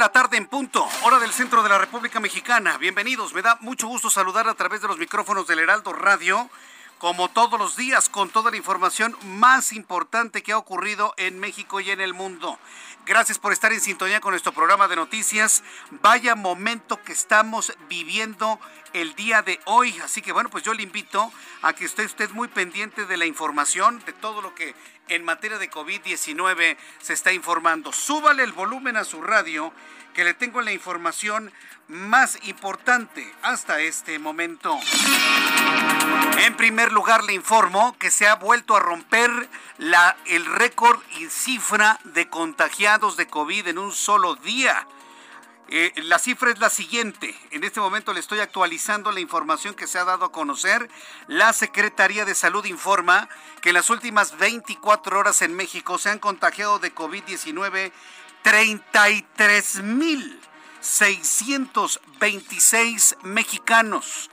La tarde en punto, hora del centro de la República Mexicana. Bienvenidos, me da mucho gusto saludar a través de los micrófonos del Heraldo Radio, como todos los días, con toda la información más importante que ha ocurrido en México y en el mundo. Gracias por estar en sintonía con nuestro programa de noticias. Vaya momento que estamos viviendo el día de hoy. Así que bueno, pues yo le invito a que esté usted muy pendiente de la información, de todo lo que en materia de COVID-19 se está informando. Súbale el volumen a su radio, que le tengo la información más importante hasta este momento. En primer lugar, le informo que se ha vuelto a romper la, el récord y cifra de contagiados de COVID en un solo día. Eh, la cifra es la siguiente. En este momento le estoy actualizando la información que se ha dado a conocer. La Secretaría de Salud informa que en las últimas 24 horas en México se han contagiado de COVID-19 33.626 mexicanos.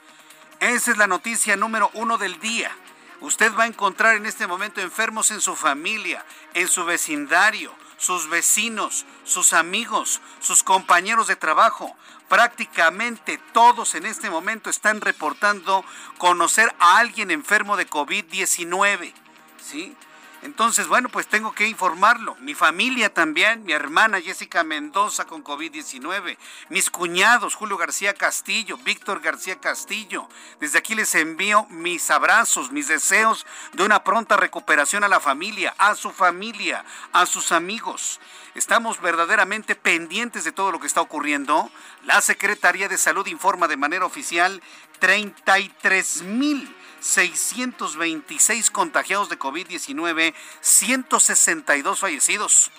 Esa es la noticia número uno del día. Usted va a encontrar en este momento enfermos en su familia, en su vecindario, sus vecinos, sus amigos, sus compañeros de trabajo. Prácticamente todos en este momento están reportando conocer a alguien enfermo de COVID-19. ¿Sí? Entonces, bueno, pues tengo que informarlo. Mi familia también, mi hermana Jessica Mendoza con COVID-19, mis cuñados Julio García Castillo, Víctor García Castillo. Desde aquí les envío mis abrazos, mis deseos de una pronta recuperación a la familia, a su familia, a sus amigos. Estamos verdaderamente pendientes de todo lo que está ocurriendo. La Secretaría de Salud informa de manera oficial 33 mil 626 contagiados de COVID-19, 162 fallecidos.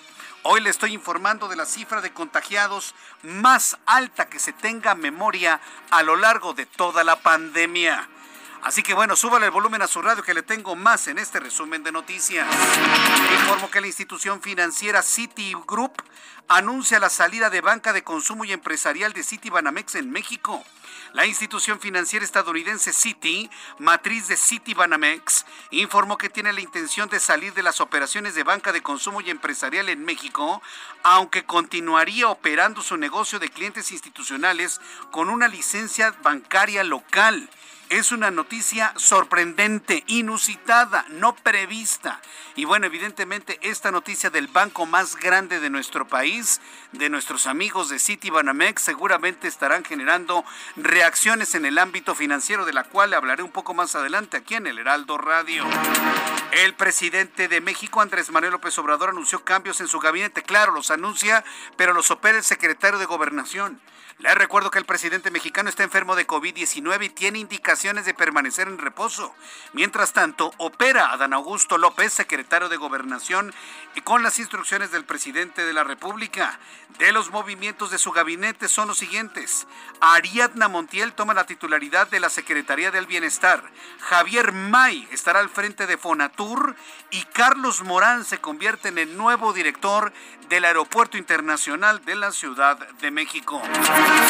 Hoy le estoy informando de la cifra de contagiados más alta que se tenga memoria a lo largo de toda la pandemia. Así que bueno, súbale el volumen a su radio que le tengo más en este resumen de noticias. Informo que la institución financiera Citigroup anuncia la salida de banca de consumo y empresarial de Citibanamex en México. La institución financiera estadounidense Citi, matriz de Citibanamex, informó que tiene la intención de salir de las operaciones de banca de consumo y empresarial en México, aunque continuaría operando su negocio de clientes institucionales con una licencia bancaria local. Es una noticia sorprendente, inusitada, no prevista. Y bueno, evidentemente esta noticia del banco más grande de nuestro país, de nuestros amigos de Citibanamex, seguramente estarán generando reacciones en el ámbito financiero, de la cual hablaré un poco más adelante aquí en el Heraldo Radio. El presidente de México, Andrés Manuel López Obrador, anunció cambios en su gabinete. Claro, los anuncia, pero los opera el secretario de Gobernación. Les recuerdo que el presidente mexicano está enfermo de COVID-19 y tiene indicaciones de permanecer en reposo. Mientras tanto, opera Adán Augusto López, secretario de Gobernación, y con las instrucciones del presidente de la República. De los movimientos de su gabinete son los siguientes. Ariadna Montiel toma la titularidad de la Secretaría del Bienestar. Javier May estará al frente de Fonatur y Carlos Morán se convierte en el nuevo director del Aeropuerto Internacional de la Ciudad de México.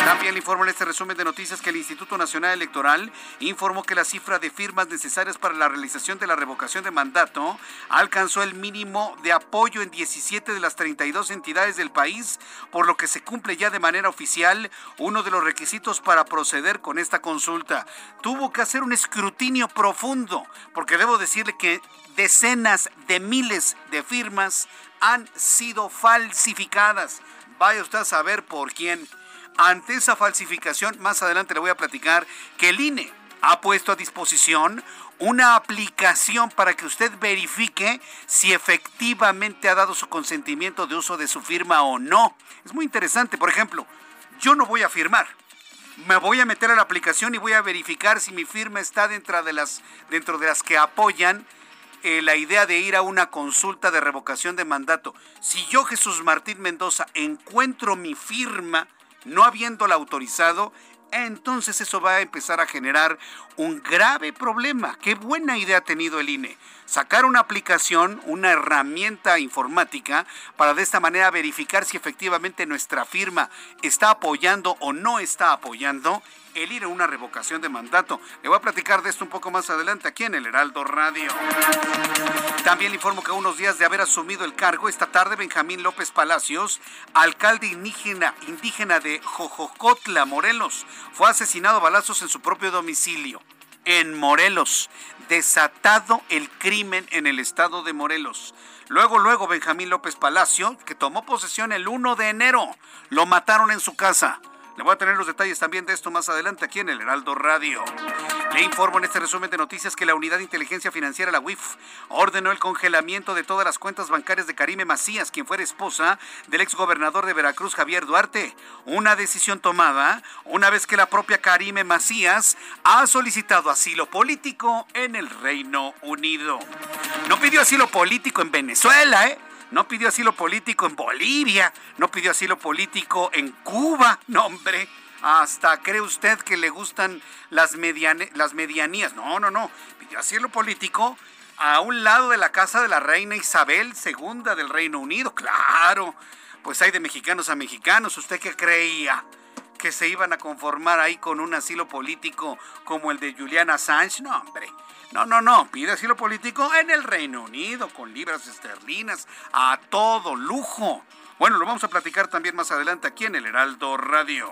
También le informo en este resumen de noticias que el Instituto Nacional Electoral informó que la cifra de firmas necesarias para la realización de la revocación de mandato alcanzó el mínimo de apoyo en 17 de las 32 entidades del país, por lo que se cumple ya de manera oficial uno de los requisitos para proceder con esta consulta. Tuvo que hacer un escrutinio profundo, porque debo decirle que decenas de miles de firmas han sido falsificadas. Vaya usted a saber por quién. Ante esa falsificación, más adelante le voy a platicar que el INE ha puesto a disposición una aplicación para que usted verifique si efectivamente ha dado su consentimiento de uso de su firma o no. Es muy interesante. Por ejemplo, yo no voy a firmar. Me voy a meter a la aplicación y voy a verificar si mi firma está dentro de las, dentro de las que apoyan eh, la idea de ir a una consulta de revocación de mandato. Si yo, Jesús Martín Mendoza, encuentro mi firma no habiéndola autorizado, entonces eso va a empezar a generar un grave problema. Qué buena idea ha tenido el INE. Sacar una aplicación, una herramienta informática para de esta manera verificar si efectivamente nuestra firma está apoyando o no está apoyando el ir a una revocación de mandato. Le voy a platicar de esto un poco más adelante aquí en el Heraldo Radio. También le informo que a unos días de haber asumido el cargo, esta tarde Benjamín López Palacios, alcalde indígena, indígena de Jojocotla, Morelos, fue asesinado a balazos en su propio domicilio. En Morelos, desatado el crimen en el estado de Morelos. Luego, luego, Benjamín López Palacio, que tomó posesión el 1 de enero, lo mataron en su casa. Le voy a tener los detalles también de esto más adelante aquí en el Heraldo Radio. Le informo en este resumen de noticias que la Unidad de Inteligencia Financiera, la UIF, ordenó el congelamiento de todas las cuentas bancarias de Karime Macías, quien fuera esposa del exgobernador de Veracruz, Javier Duarte. Una decisión tomada una vez que la propia Karime Macías ha solicitado asilo político en el Reino Unido. No pidió asilo político en Venezuela, ¿eh? no pidió asilo político en Bolivia, no pidió asilo político en Cuba, no hombre. Hasta cree usted que le gustan las, las medianías. No, no, no. Pidió asilo político a un lado de la casa de la reina Isabel II del Reino Unido. Claro, pues hay de mexicanos a mexicanos. ¿Usted qué creía? ¿Que se iban a conformar ahí con un asilo político como el de Juliana Assange? No, hombre. No, no, no, pide asilo político en el Reino Unido, con libras esterlinas, a todo lujo. Bueno, lo vamos a platicar también más adelante aquí en el Heraldo Radio.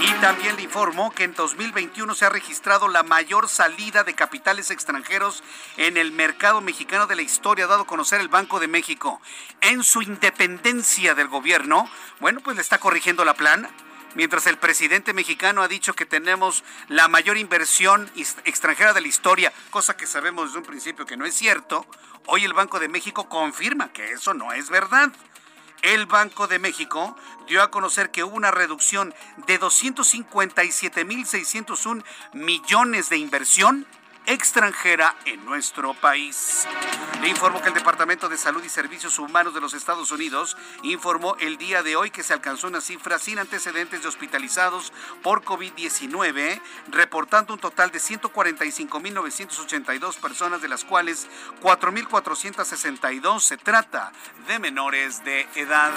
Y también le informo que en 2021 se ha registrado la mayor salida de capitales extranjeros en el mercado mexicano de la historia, dado a conocer el Banco de México. En su independencia del gobierno, bueno, pues le está corrigiendo la plana mientras el presidente mexicano ha dicho que tenemos la mayor inversión extranjera de la historia, cosa que sabemos desde un principio que no es cierto, hoy el Banco de México confirma que eso no es verdad. El Banco de México dio a conocer que hubo una reducción de 257.601 millones de inversión extranjera en nuestro país. Le informo que el Departamento de Salud y Servicios Humanos de los Estados Unidos informó el día de hoy que se alcanzó una cifra sin antecedentes de hospitalizados por COVID-19, reportando un total de 145.982 personas, de las cuales 4.462 se trata de menores de edad.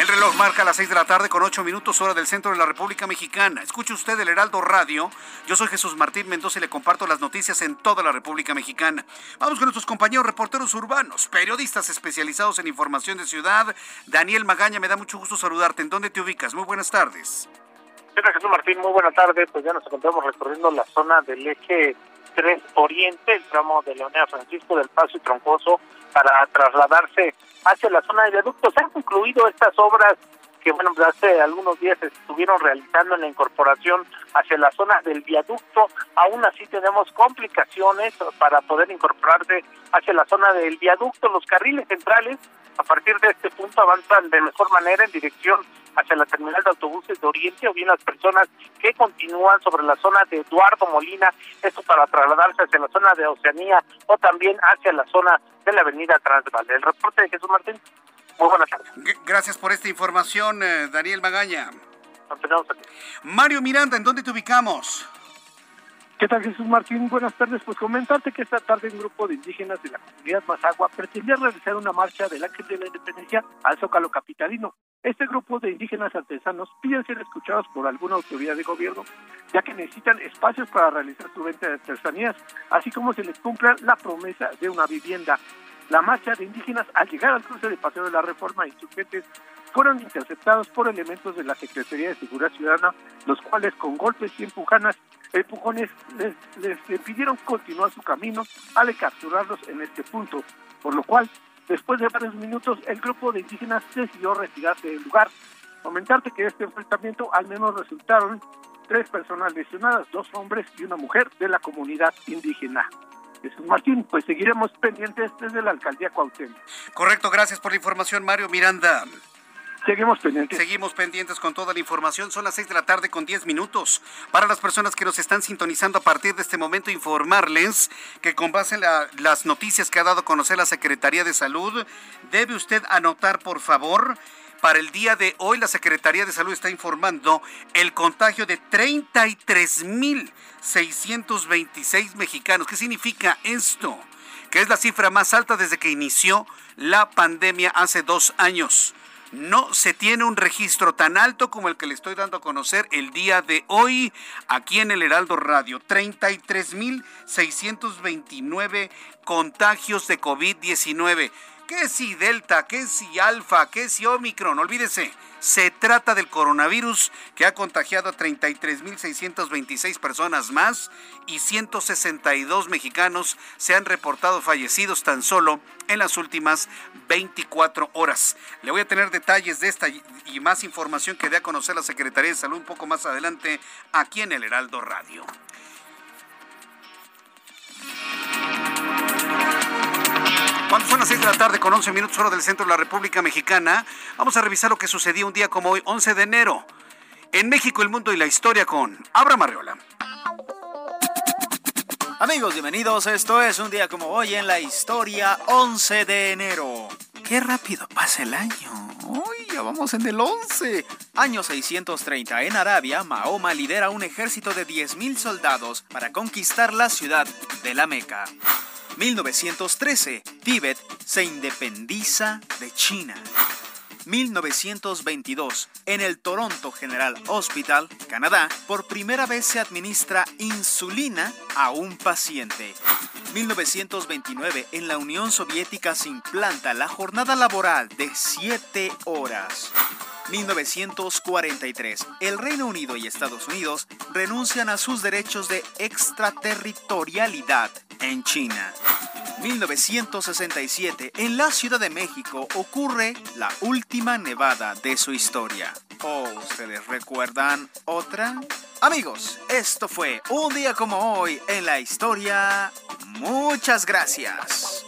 El reloj marca las 6 de la tarde con 8 minutos hora del centro de la República Mexicana. Escuche usted el Heraldo Radio. Yo soy Jesús Martín Mendoza y le comparto las noticias noticias en toda la República Mexicana. Vamos con nuestros compañeros reporteros urbanos, periodistas especializados en información de ciudad. Daniel Magaña, me da mucho gusto saludarte. ¿En dónde te ubicas? Muy buenas tardes. Jesús Martín, muy buena tarde. Pues ya nos encontramos recorriendo la zona del eje 3 Oriente, el tramo de Leonea Francisco del Paso y Troncoso, para trasladarse hacia la zona de viaductos. Han concluido estas obras que bueno, pues, hace algunos días estuvieron realizando la incorporación hacia la zona del viaducto. Aún así tenemos complicaciones para poder incorporarse hacia la zona del viaducto. Los carriles centrales a partir de este punto avanzan de mejor manera en dirección hacia la terminal de autobuses de Oriente o bien las personas que continúan sobre la zona de Eduardo Molina, esto para trasladarse hacia la zona de Oceanía o también hacia la zona de la avenida Transval. El reporte de Jesús Martín. Muy buenas tardes. Gracias por esta información, eh, Daniel Magaña. Mario Miranda, ¿en dónde te ubicamos? ¿Qué tal Jesús Martín? Buenas tardes. Pues comentarte que esta tarde un grupo de indígenas de la comunidad Mazagua pretendía realizar una marcha del Ángel de la Independencia al Zócalo Capitalino. Este grupo de indígenas artesanos piden ser escuchados por alguna autoridad de gobierno, ya que necesitan espacios para realizar su venta de artesanías, así como se les cumpla la promesa de una vivienda. La marcha de indígenas al llegar al cruce de Paseo de la Reforma Insurgentes fueron interceptados por elementos de la Secretaría de Seguridad Ciudadana, los cuales con golpes y empujanas, empujones les, les pidieron continuar su camino al capturarlos en este punto, por lo cual Después de varios minutos, el grupo de indígenas decidió retirarse del lugar. Comentarte que este enfrentamiento al menos resultaron tres personas lesionadas, dos hombres y una mujer de la comunidad indígena. Martín, pues seguiremos pendientes desde la alcaldía Cuauhtémoc. Correcto, gracias por la información, Mario Miranda. Seguimos pendientes. Seguimos pendientes con toda la información. Son las 6 de la tarde con 10 minutos. Para las personas que nos están sintonizando a partir de este momento, informarles que con base en las noticias que ha dado a conocer la Secretaría de Salud, debe usted anotar, por favor, para el día de hoy la Secretaría de Salud está informando el contagio de 33.626 mexicanos. ¿Qué significa esto? Que es la cifra más alta desde que inició la pandemia hace dos años no se tiene un registro tan alto como el que le estoy dando a conocer el día de hoy aquí en el Heraldo Radio. 33.629 contagios de COVID-19. ¿Qué si Delta? ¿Qué si Alfa? ¿Qué si Omicron? Olvídese, se trata del coronavirus que ha contagiado a 33.626 personas más y 162 mexicanos se han reportado fallecidos tan solo en las últimas 24 horas. Le voy a tener detalles de esta y más información que dé a conocer la Secretaría de Salud un poco más adelante aquí en el Heraldo Radio. Cuando son las 6 de la tarde con 11 minutos hora del centro de la República Mexicana, vamos a revisar lo que sucedió un día como hoy, 11 de enero. En México, el mundo y la historia con Abra Marriola. Amigos, bienvenidos. Esto es un día como hoy en la historia, 11 de enero. Qué rápido pasa el año. Uy, ya vamos en el 11. Año 630. En Arabia, Mahoma lidera un ejército de 10.000 soldados para conquistar la ciudad de la Meca. 1913, Tíbet se independiza de China. 1922, en el Toronto General Hospital, Canadá, por primera vez se administra insulina a un paciente. 1929, en la Unión Soviética se implanta la jornada laboral de 7 horas. 1943. El Reino Unido y Estados Unidos renuncian a sus derechos de extraterritorialidad en China. 1967. En la Ciudad de México ocurre la última nevada de su historia. ¿O ustedes recuerdan otra? Amigos, esto fue un día como hoy en la historia. Muchas gracias.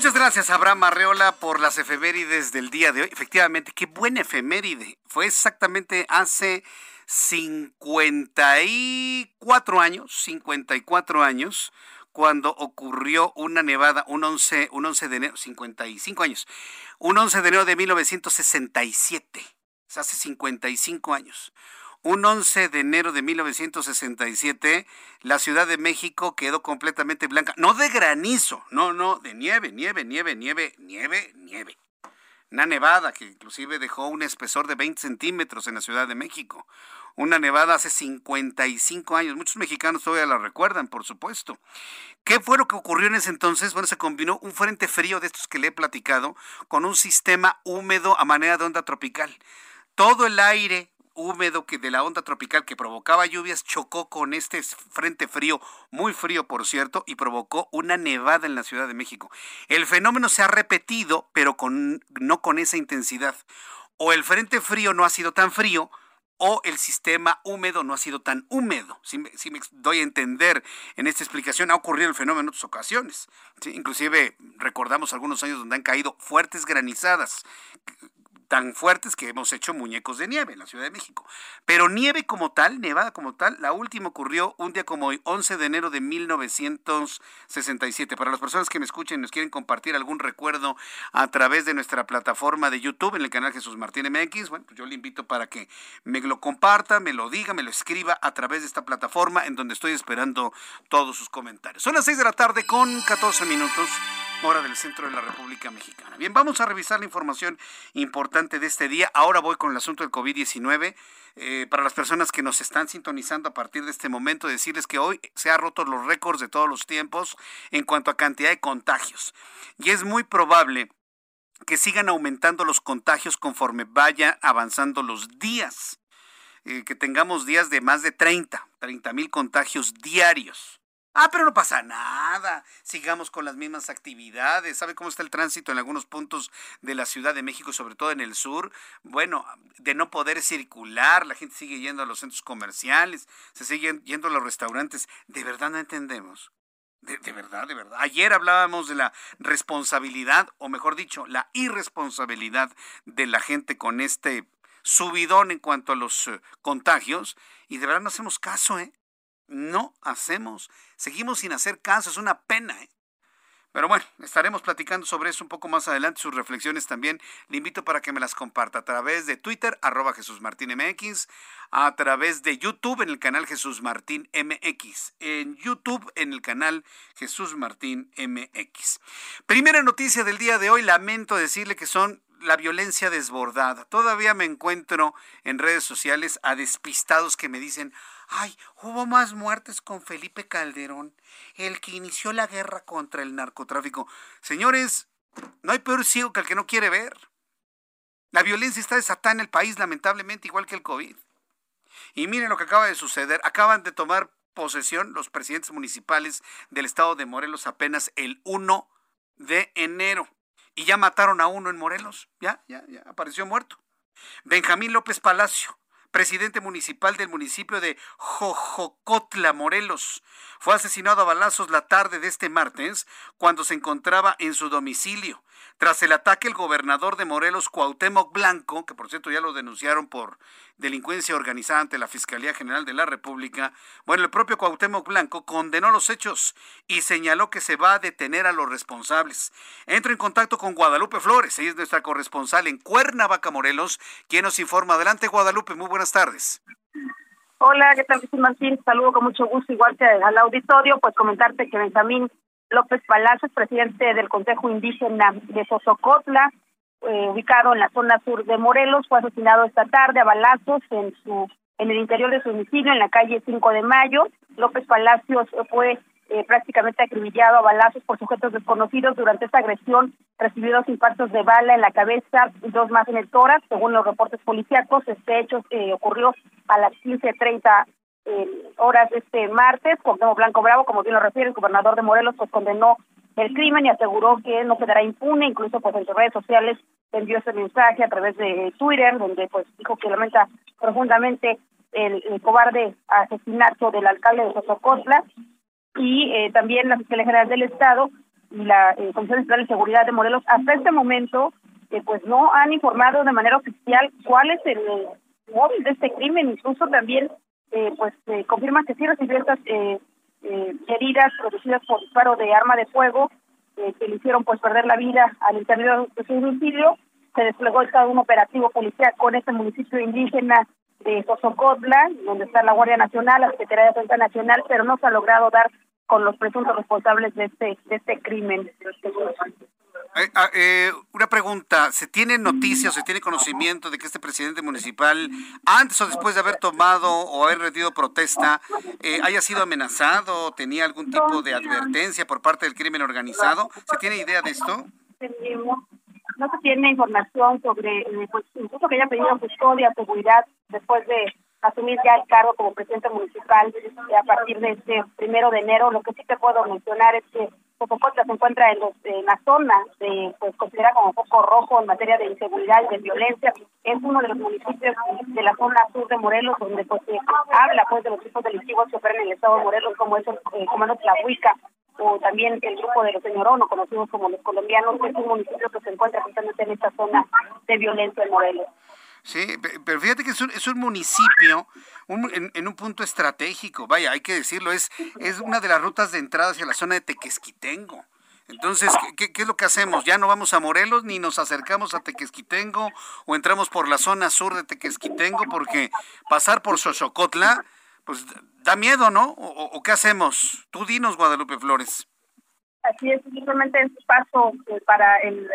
Muchas gracias, Abraham Arreola, por las efemérides del día de hoy. Efectivamente, qué buena efeméride. Fue exactamente hace 54 años, 54 años, cuando ocurrió una nevada, un 11, un 11 de enero, 55 años, un 11 de enero de 1967, hace 55 años. Un 11 de enero de 1967, la Ciudad de México quedó completamente blanca. No de granizo, no, no, de nieve, nieve, nieve, nieve, nieve, nieve. Una nevada que inclusive dejó un espesor de 20 centímetros en la Ciudad de México. Una nevada hace 55 años. Muchos mexicanos todavía la recuerdan, por supuesto. ¿Qué fue lo que ocurrió en ese entonces? Bueno, se combinó un frente frío de estos que le he platicado con un sistema húmedo a manera de onda tropical. Todo el aire húmedo que de la onda tropical que provocaba lluvias chocó con este frente frío, muy frío por cierto, y provocó una nevada en la Ciudad de México. El fenómeno se ha repetido, pero con, no con esa intensidad. O el frente frío no ha sido tan frío, o el sistema húmedo no ha sido tan húmedo. Si me, doy a entender en esta explicación, ha ocurrido el fenómeno en otras ocasiones. Inclusive recordamos algunos años donde han caído fuertes granizadas tan fuertes que hemos hecho muñecos de nieve en la Ciudad de México. Pero nieve como tal, nevada como tal, la última ocurrió un día como hoy, 11 de enero de 1967. Para las personas que me escuchen y nos quieren compartir algún recuerdo a través de nuestra plataforma de YouTube en el canal Jesús Martín MX, bueno, pues yo le invito para que me lo comparta, me lo diga, me lo escriba a través de esta plataforma en donde estoy esperando todos sus comentarios. Son las 6 de la tarde con 14 minutos hora del centro de la República Mexicana. Bien, vamos a revisar la información importante de este día. Ahora voy con el asunto del COVID-19. Eh, para las personas que nos están sintonizando a partir de este momento, decirles que hoy se ha roto los récords de todos los tiempos en cuanto a cantidad de contagios. Y es muy probable que sigan aumentando los contagios conforme vaya avanzando los días. Eh, que tengamos días de más de 30, 30 mil contagios diarios. Ah, pero no pasa nada. Sigamos con las mismas actividades. ¿Sabe cómo está el tránsito en algunos puntos de la Ciudad de México, sobre todo en el sur? Bueno, de no poder circular, la gente sigue yendo a los centros comerciales, se siguen yendo a los restaurantes. ¿De verdad no entendemos? De, verdad, de verdad. Ayer hablábamos de la responsabilidad, o mejor dicho, la irresponsabilidad de la gente con este subidón en cuanto a los eh, contagios, y de verdad no hacemos caso, ¿eh? No hacemos. Seguimos sin hacer caso, es una pena. ¿eh? Pero bueno, estaremos platicando sobre eso un poco más adelante, sus reflexiones también. Le invito para que me las comparta a través de Twitter, arroba Jesús Martín MX, a través de YouTube en el canal Jesús Martín MX, en YouTube en el canal Jesús Martín MX. Primera noticia del día de hoy, lamento decirle que son la violencia desbordada. Todavía me encuentro en redes sociales a despistados que me dicen, Ay, hubo más muertes con Felipe Calderón, el que inició la guerra contra el narcotráfico. Señores, no hay peor ciego que el que no quiere ver. La violencia está desatada en el país, lamentablemente, igual que el COVID. Y miren lo que acaba de suceder. Acaban de tomar posesión los presidentes municipales del estado de Morelos apenas el 1 de enero. Y ya mataron a uno en Morelos. Ya, ya, ya apareció muerto. Benjamín López Palacio, presidente municipal del municipio de Jojocotla, Morelos. Fue asesinado a balazos la tarde de este martes cuando se encontraba en su domicilio. Tras el ataque, el gobernador de Morelos, Cuauhtémoc Blanco, que por cierto ya lo denunciaron por delincuencia organizada ante la Fiscalía General de la República, bueno, el propio Cuauhtémoc Blanco condenó los hechos y señaló que se va a detener a los responsables. Entro en contacto con Guadalupe Flores, ella es nuestra corresponsal en Cuernavaca, Morelos, quien nos informa. Adelante, Guadalupe, muy buenas tardes. Hola, ¿qué tal, Jesús Martín? Saludo con mucho gusto, igual que al auditorio, pues comentarte que Benjamín López Palacios, presidente del Consejo Indígena de Sosocotla, eh, ubicado en la zona sur de Morelos, fue asesinado esta tarde a balazos en su en el interior de su domicilio, en la calle 5 de Mayo. López Palacios fue eh, prácticamente acribillado a balazos por sujetos desconocidos. Durante esta agresión recibió dos impactos de bala en la cabeza y dos más en el tórax, según los reportes policíacos. Este hecho eh, ocurrió a las 15.30 horas de este martes, Cuauhtémoc Blanco Bravo, como bien lo refiere, el gobernador de Morelos, pues condenó el crimen y aseguró que no quedará impune, incluso pues en sus redes sociales envió ese mensaje a través de Twitter, donde pues dijo que lamenta profundamente el, cobarde asesinato del alcalde de Sosocotla y eh, también la Fiscalía General del Estado y la eh, Comisión Estatal de Seguridad de Morelos hasta este momento eh, pues no han informado de manera oficial cuál es el móvil de este crimen, incluso también eh, pues eh, confirma que sí recibió estas eh, eh, heridas producidas por disparo de arma de fuego eh, que le hicieron pues perder la vida al interior de su domicilio. Se desplegó estado un operativo policial con este municipio indígena de Sosocotla, donde está la Guardia Nacional, la Secretaría de Defensa Nacional, pero no se ha logrado dar con los presuntos responsables de este de este crimen. Eh, ah, eh, una pregunta, ¿se tiene noticias, se tiene conocimiento de que este presidente municipal, antes o después de haber tomado o haber rendido protesta, eh, haya sido amenazado, tenía algún tipo de advertencia por parte del crimen organizado? ¿Se tiene idea de esto? No se tiene información sobre, eh, pues, incluso que haya pedido custodia, seguridad, después de asumir ya el cargo como presidente municipal eh, a partir de este primero de enero. Lo que sí te puedo mencionar es que Popocotla se encuentra en, los, en la zona de, pues considera como foco rojo en materia de inseguridad y de violencia. Es uno de los municipios de la zona sur de Morelos donde pues se habla pues de los tipos delictivos que operan en el estado de Morelos como es el, comando Tlahuica o también el grupo de los Señorono, conocidos como los colombianos, que es un municipio que se encuentra justamente en esta zona de violencia en Morelos. Sí, pero fíjate que es un, es un municipio en, un punto estratégico, vaya, hay que decirlo, es, es una de las rutas de entrada hacia la zona de Tequesquitengo. Entonces, ¿qué, ¿qué, es lo que hacemos? ¿Ya no vamos a Morelos ni nos acercamos a Tequesquitengo o entramos por la zona sur de Tequesquitengo? Porque pasar por Xochocotla, pues da miedo, ¿no? ¿O, qué hacemos? Tú dinos, Guadalupe Flores. Así es, simplemente es paso eh, para el,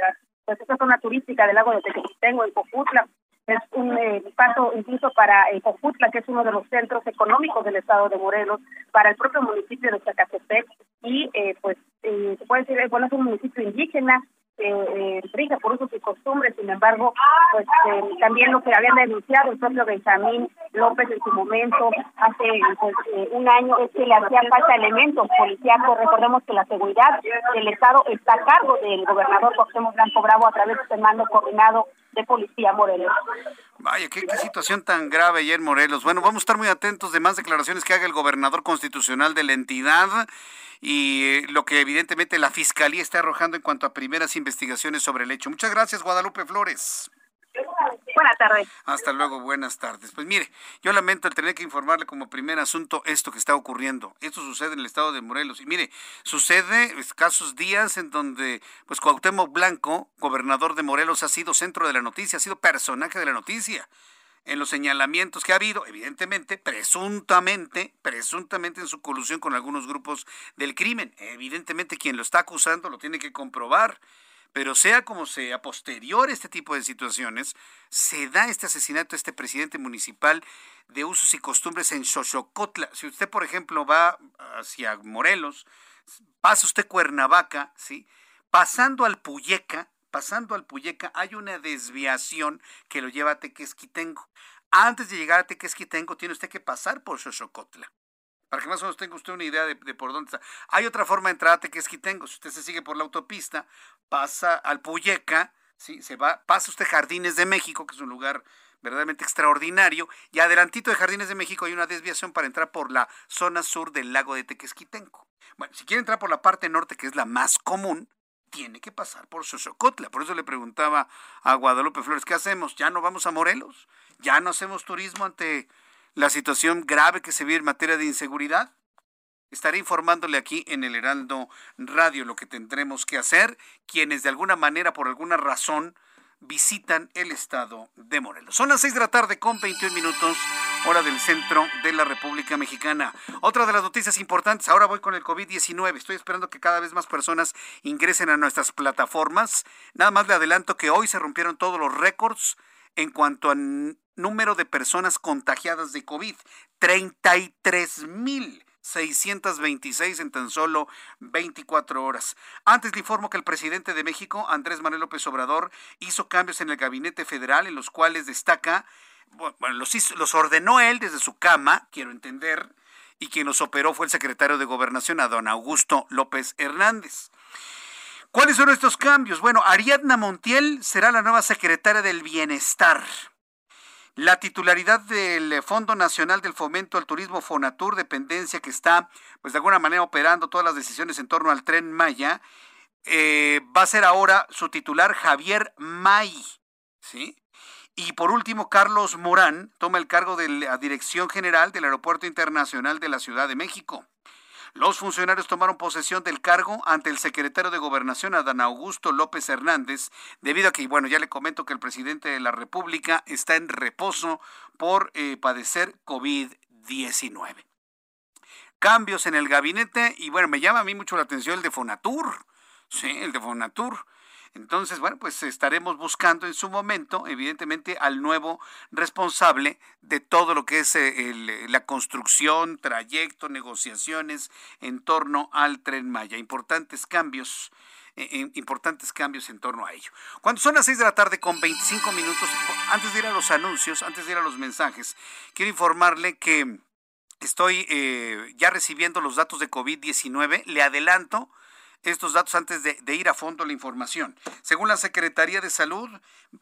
pues, esta zona turística del lago de Tequesquitengo, en Cojutla es un eh, paso incluso para eh, que es uno de los centros económicos del estado de Morelos, para el propio municipio de Zacatepec. Y eh, pues eh, se puede decir, bueno, es un municipio indígena eh, rige por usos y costumbres, sin embargo, pues también lo que habían denunciado el propio Benjamín López en su momento, hace pues, un año, es que le hacían falta elementos policíacos. Recordemos que la seguridad del Estado está a cargo del gobernador Cuauhtémoc Blanco Bravo a través de este mando coordinado de Policía Morelos. Vaya, qué, situación tan grave ayer Morelos. Bueno, vamos a estar muy atentos de más declaraciones que haga el gobernador constitucional de la entidad y eh, lo que evidentemente la fiscalía está arrojando en cuanto a primeras investigaciones sobre el hecho. Muchas gracias, Guadalupe Flores. Buenas tardes. Hasta luego, buenas tardes. Pues mire, yo lamento el tener que informarle como primer asunto esto que está ocurriendo. Esto sucede en el estado de Morelos. Y mire, sucede escasos días en donde pues Cuauhtémoc Blanco, gobernador de Morelos, ha sido centro de la noticia, ha sido personaje de la noticia en los señalamientos que ha habido, evidentemente, presuntamente, presuntamente en su colusión con algunos grupos del crimen. Evidentemente quien lo está acusando lo tiene que comprobar. Pero sea como sea, posterior a este tipo de situaciones, se da este asesinato a este presidente municipal de usos y costumbres en Xochocotla. Si usted, por ejemplo, va hacia Morelos, pasa usted Cuernavaca, ¿sí? Pasando al Puyeca, pasando al Puyeca, hay una desviación que lo lleva a Tequesquitengo. Antes de llegar a Tequesquitengo, tiene usted que pasar por Xochocotla para que más o menos tenga usted una idea de, por dónde está. Hay otra forma de entrar a Tequesquitengo. Si usted se sigue por la autopista, pasa al Puyeca, ¿sí? se va, pasa usted Jardines de México, que es un lugar verdaderamente extraordinario, y adelantito de Jardines de México hay una desviación para entrar por la zona sur del lago de Tequesquitengo. Bueno, si quiere entrar por la parte norte, que es la más común, tiene que pasar por Xochocotla. Por eso le preguntaba a Guadalupe Flores, ¿qué hacemos? ¿Ya no vamos a Morelos? ¿Ya no hacemos turismo ante la situación grave que se vive en materia de inseguridad? Estaré informándole aquí en el Heraldo Radio lo que tendremos que hacer, quienes de alguna manera, por alguna razón, visitan el estado de Morelos. Son las 6 de la tarde con 21 minutos, hora del centro de la República Mexicana. Otra de las noticias importantes, ahora voy con el COVID-19. Estoy esperando que cada vez más personas ingresen a nuestras plataformas. Nada más le adelanto que hoy se rompieron todos los récords en cuanto a número de personas contagiadas de COVID. 33 mil. 626 en tan solo 24 horas. Antes le informo que el presidente de México, Andrés Manuel López Obrador, hizo cambios en el gabinete federal en los cuales destaca, bueno, los, los ordenó él desde su cama, quiero entender, y quien los operó fue el secretario de Gobernación, a don Augusto López Hernández. ¿Cuáles son estos cambios? Bueno, Ariadna Montiel será la nueva secretaria del Bienestar. La titularidad del Fondo Nacional del Fomento al Turismo Fonatur, dependencia que está, pues de alguna manera operando todas las decisiones en torno al tren Maya, eh, va a ser ahora su titular Javier May, ¿sí? Y por último, Carlos Morán toma el cargo de la Dirección General del Aeropuerto Internacional de la Ciudad de México. Los funcionarios tomaron posesión del cargo ante el secretario de Gobernación, Adán Augusto López Hernández, debido a que, bueno, ya le comento que el presidente de la República está en reposo por eh, padecer COVID-19. Cambios en el gabinete y, bueno, me llama a mí mucho la atención el de Fonatur. Sí, el de Fonatur. Entonces, bueno, pues estaremos buscando en su momento, evidentemente, al nuevo responsable de todo lo que es eh, la construcción, trayecto, negociaciones en torno al tren Maya. Importantes cambios. Eh, importantes cambios en torno a ello. Cuando son las 6 de la tarde con 25 minutos, antes de ir a los anuncios, antes de ir a los mensajes, quiero informarle que estoy eh, ya recibiendo los datos de COVID-19. Le adelanto estos datos antes de, ir a fondo la información. Según la Secretaría de Salud,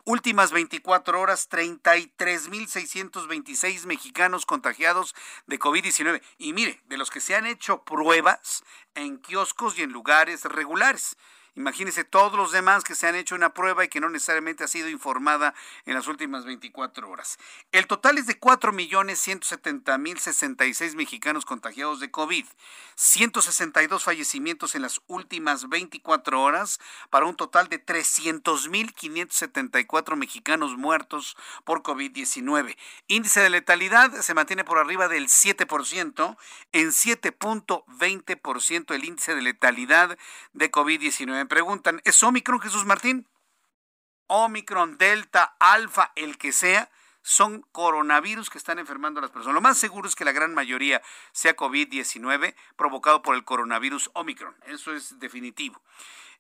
últimas 24 horas, 33.626 mexicanos contagiados de COVID-19. Y mire, de los que se han hecho pruebas en kioscos y en lugares regulares. Imagínense todos los demás que se han hecho una prueba y que no necesariamente ha sido informada en las últimas 24 horas. El total es de 4.170.066 mexicanos contagiados de COVID, 162 fallecimientos en las últimas 24 horas, para un total de 300.574 mexicanos muertos por COVID-19. Índice de letalidad se mantiene por arriba del 7%, en 7.20% el índice de letalidad de COVID-19 me preguntan, ¿es Omicron Jesús Martín? Omicron, Delta, Alfa, el que sea, son coronavirus que están enfermando a las personas. Lo más seguro es que la gran mayoría sea COVID-19 provocado por el coronavirus Omicron. Eso es definitivo.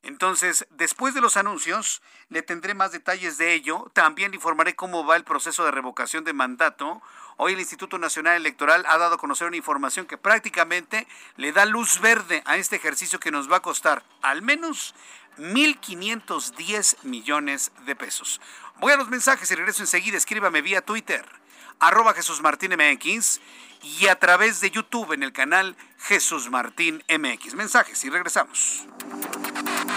Entonces, después de los anuncios, le tendré más detalles de ello. También le informaré cómo va el proceso de revocación de mandato Hoy el Instituto Nacional Electoral ha dado a conocer una información que prácticamente le da luz verde a este ejercicio que nos va a costar al menos 1.510 millones de pesos. Voy a los mensajes y regreso enseguida. Escríbame vía Twitter, arroba Jesús Martín MX y a través de YouTube en el canal Jesús Martín MX. Mensajes y regresamos.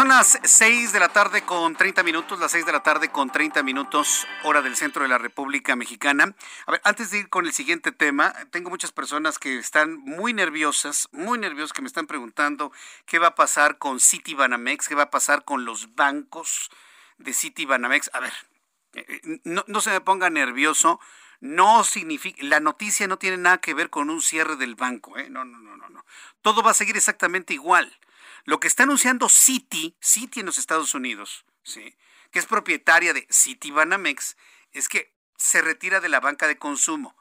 Son las 6 de la tarde con 30 minutos, las 6 de la tarde con 30 minutos, hora del centro de la República Mexicana. A ver, antes de ir con el siguiente tema, tengo muchas personas que están muy nerviosas, muy nerviosas, que me están preguntando qué va a pasar con City Banamex, qué va a pasar con los bancos de City Banamex. A ver, eh, eh, no, no se me ponga nervioso no significa, la noticia no tiene nada que ver con un cierre del banco, ¿eh? no, no, no, no, no. Todo va a seguir exactamente igual. Lo que está anunciando Citi, Citi en los Estados Unidos, ¿sí? que es propietaria de Citi Banamex, es que se retira de la banca de consumo.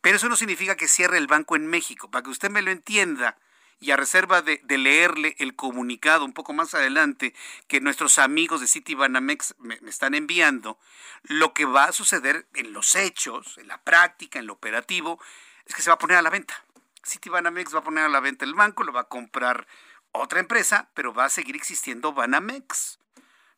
Pero eso no significa que cierre el banco en México. Para que usted me lo entienda, y a reserva de, leerle el comunicado un poco más adelante que nuestros amigos de Citi Banamex me, están enviando, lo que va a suceder en los hechos, en la práctica, en lo operativo, es que se va a poner a la venta. Citi Banamex va a poner a la venta el banco, lo va a comprar otra empresa, pero va a seguir existiendo Banamex.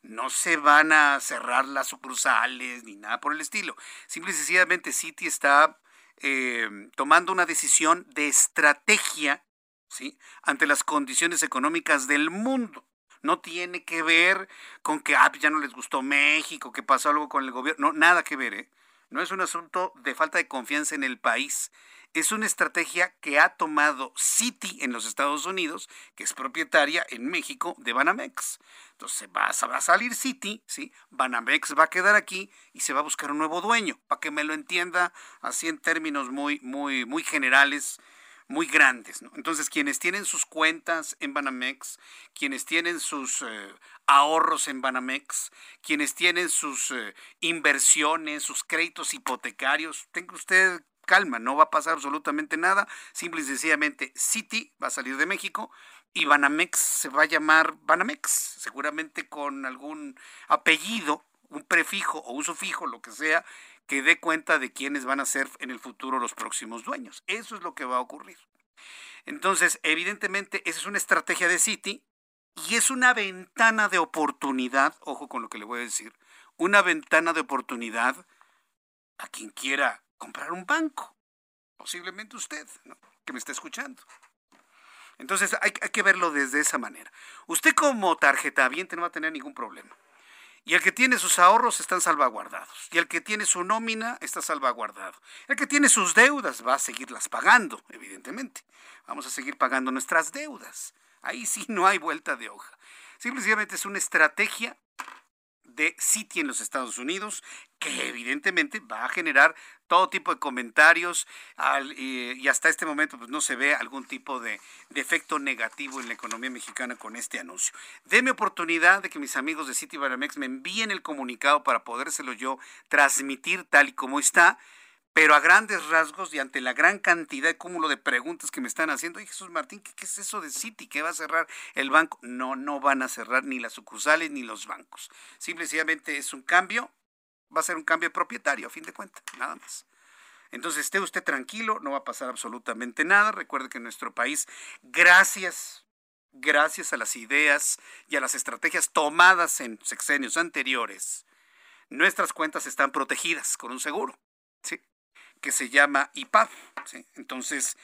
No se van a cerrar las sucursales ni nada por el estilo. Simple y sencillamente Citi está eh, tomando una decisión de estrategia ¿sí? ante las condiciones económicas del mundo. No tiene que ver con que ah, ya no les gustó México, que pasó algo con el gobierno. No, nada que ver. ¿eh? No es un asunto de falta de confianza en el país es una estrategia que ha tomado Citi en los Estados Unidos, que es propietaria en México de Banamex. Entonces va a, salir Citi, ¿sí? Banamex va a quedar aquí y se va a buscar un nuevo dueño, para que me lo entienda así en términos muy, muy, muy generales muy grandes. Entonces, quienes tienen sus cuentas en Banamex, quienes tienen sus eh, ahorros en Banamex, quienes tienen sus eh, inversiones, sus créditos hipotecarios, tenga usted calma, no va a pasar absolutamente nada. Simple y sencillamente, Citi va a salir de México y Banamex se va a llamar Banamex, seguramente con algún apellido, un prefijo o un sufijo, lo que sea, que dé cuenta de quiénes van a ser en el futuro los próximos dueños. Eso es lo que va a ocurrir. Entonces, evidentemente, esa es una estrategia de Citi y es una ventana de oportunidad, ojo con lo que le voy a decir, una ventana de oportunidad a quien quiera comprar un banco. posiblemente usted, que me está escuchando. Entonces hay, que verlo desde esa manera. Usted como tarjeta no va a tener ningún problema. Y el que tiene sus ahorros están salvaguardados. Y el que tiene su nómina está salvaguardado. El que tiene sus deudas va a seguirlas pagando, evidentemente. Vamos a seguir pagando nuestras deudas. Ahí sí no hay vuelta de hoja. Simplemente es una estrategia de Citi en los Estados Unidos, que evidentemente va a generar todo tipo de comentarios y, hasta este momento pues, no se ve algún tipo de, efecto negativo en la economía mexicana con este anuncio. Deme oportunidad de que mis amigos de Citi Banamex me envíen el comunicado para podérselo yo transmitir tal y como está pero a grandes rasgos y ante la gran cantidad de cúmulo de preguntas que me están haciendo, y Jesús Martín, ¿qué, es eso de Citi? ¿Qué va a cerrar el banco? No, no van a cerrar ni las sucursales ni los bancos. Simplemente es un cambio, va a ser un cambio propietario, a fin de cuentas, nada más. Entonces esté usted tranquilo, no va a pasar absolutamente nada. Recuerde que en nuestro país, gracias, gracias a las ideas y a las estrategias tomadas en sexenios anteriores, nuestras cuentas están protegidas con un seguro. ¿sí? que se llama IPAD. Entonces,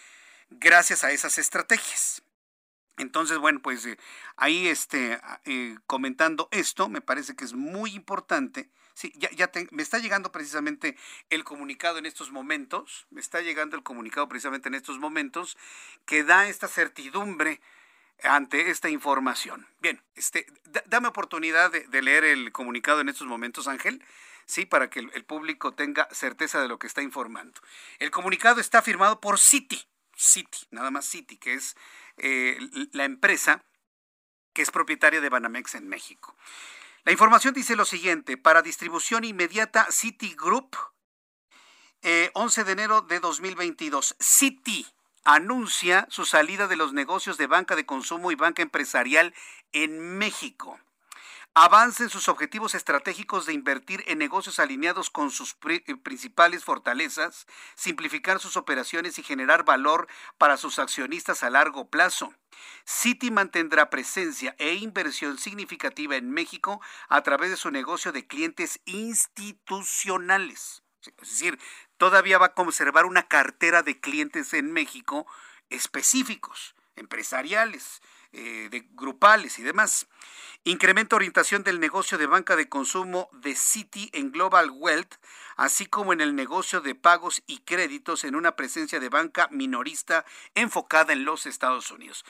gracias a esas estrategias. Entonces, bueno, pues eh, ahí este, eh, comentando esto, me parece que es muy importante. Sí, ya, ya me está llegando precisamente el comunicado en estos momentos, me está llegando el comunicado precisamente en estos momentos que da esta certidumbre ante esta información. Bien, este, dame oportunidad de leer el comunicado en estos momentos, Ángel sí, para que el, público tenga certeza de lo que está informando. El comunicado está firmado por Citi, Citi, nada más Citi, que es eh, la empresa que es propietaria de Banamex en México. La información dice lo siguiente, para distribución inmediata Citi Group, 11 eh, de enero de 2022, Citi anuncia su salida de los negocios de banca de consumo y banca empresarial en México avance en sus objetivos estratégicos de invertir en negocios alineados con sus eh, principales fortalezas, simplificar sus operaciones y generar valor para sus accionistas a largo plazo. Citi mantendrá presencia e inversión significativa en México a través de su negocio de clientes institucionales. Es decir, todavía va a conservar una cartera de clientes en México específicos, empresariales, eh, de grupales y demás. Incrementa orientación del negocio de banca de consumo de Citi en Global Wealth, así como en el negocio de pagos y créditos en una presencia de banca minorista enfocada en los Estados Unidos.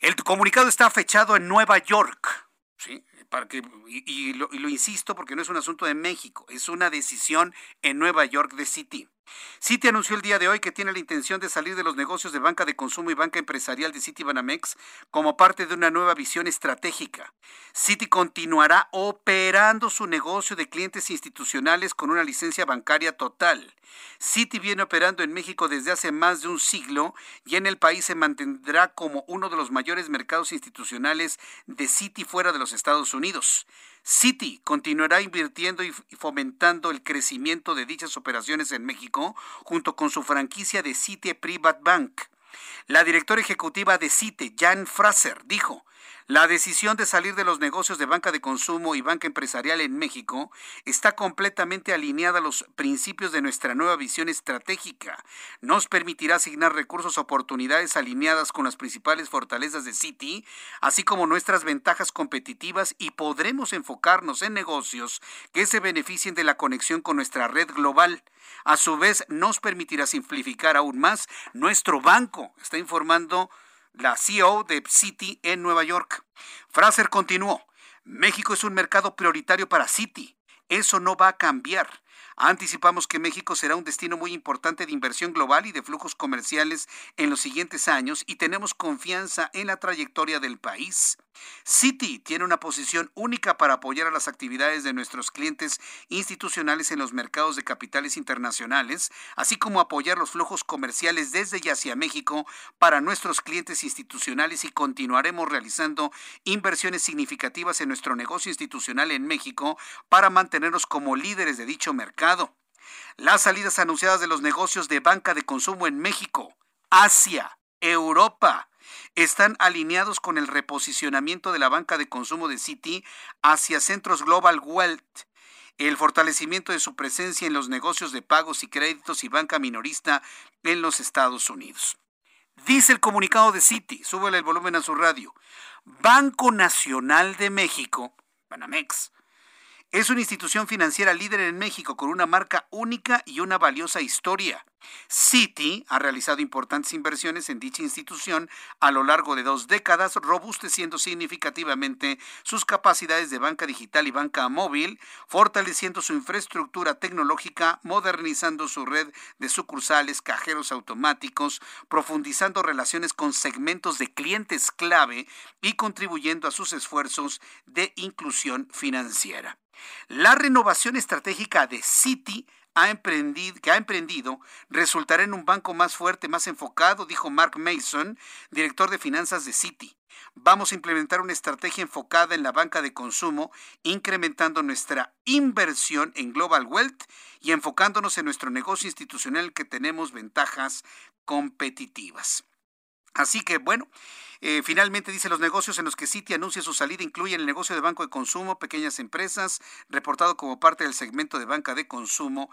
El comunicado está fechado en Nueva York. ¿sí? Y, lo, y, lo, insisto porque no es un asunto de México, es una decisión en Nueva York de Citi. Citi anunció el día de hoy que tiene la intención de salir de los negocios de banca de consumo y banca empresarial de Citi Banamex como parte de una nueva visión estratégica. Citi continuará operando su negocio de clientes institucionales con una licencia bancaria total. Citi viene operando en México desde hace más de un siglo y en el país se mantendrá como uno de los mayores mercados institucionales de Citi fuera de los Estados Unidos. Citi continuará invirtiendo y fomentando el crecimiento de dichas operaciones en México junto con su franquicia de Citi Private Bank. La directora ejecutiva de Citi, Jan Fraser, dijo, la decisión de salir de los negocios de banca de consumo y banca empresarial en México está completamente alineada a los principios de nuestra nueva visión estratégica. Nos permitirá asignar recursos, oportunidades alineadas con las principales fortalezas de Citi, así como nuestras ventajas competitivas y podremos enfocarnos en negocios que se beneficien de la conexión con nuestra red global. A su vez, nos permitirá simplificar aún más nuestro banco, está informando la CEO de Citi en Nueva York. Fraser continuó, México es un mercado prioritario para Citi. Eso no va a cambiar. Anticipamos que México será un destino muy importante de inversión global y de flujos comerciales en los siguientes años y tenemos confianza en la trayectoria del país. Citi tiene una posición única para apoyar a las actividades de nuestros clientes institucionales en los mercados de capitales internacionales, así como apoyar los flujos comerciales desde y hacia México para nuestros clientes institucionales y continuaremos realizando inversiones significativas en nuestro negocio institucional en México para mantenernos como líderes de dicho mercado. Las salidas anunciadas de los negocios de banca de consumo en México, Asia, Europa, están alineados con el reposicionamiento de la banca de consumo de Citi hacia centros Global Wealth el fortalecimiento de su presencia en los negocios de pagos y créditos y banca minorista en los Estados Unidos. Dice el comunicado de Citi, súbele el volumen a su radio, Banco Nacional de México, Banamex, es una institución financiera líder en México con una marca única y una valiosa historia. Citi ha realizado importantes inversiones en dicha institución a lo largo de dos décadas, robusteciendo significativamente sus capacidades de banca digital y banca móvil, fortaleciendo su infraestructura tecnológica, modernizando su red de sucursales, cajeros automáticos, profundizando relaciones con segmentos de clientes clave y contribuyendo a sus esfuerzos de inclusión financiera. La renovación estratégica de Citi que ha emprendido resultará en un banco más fuerte, más enfocado, dijo Mark Mason, director de finanzas de Citi. Vamos a implementar una estrategia enfocada en la banca de consumo, incrementando nuestra inversión en Global Wealth y enfocándonos en nuestro negocio institucional que tenemos ventajas competitivas. Así que bueno, eh, finalmente dice los negocios en los que Citi anuncia su salida incluyen el negocio de banco de consumo, pequeñas empresas, reportado como parte del segmento de banca de consumo.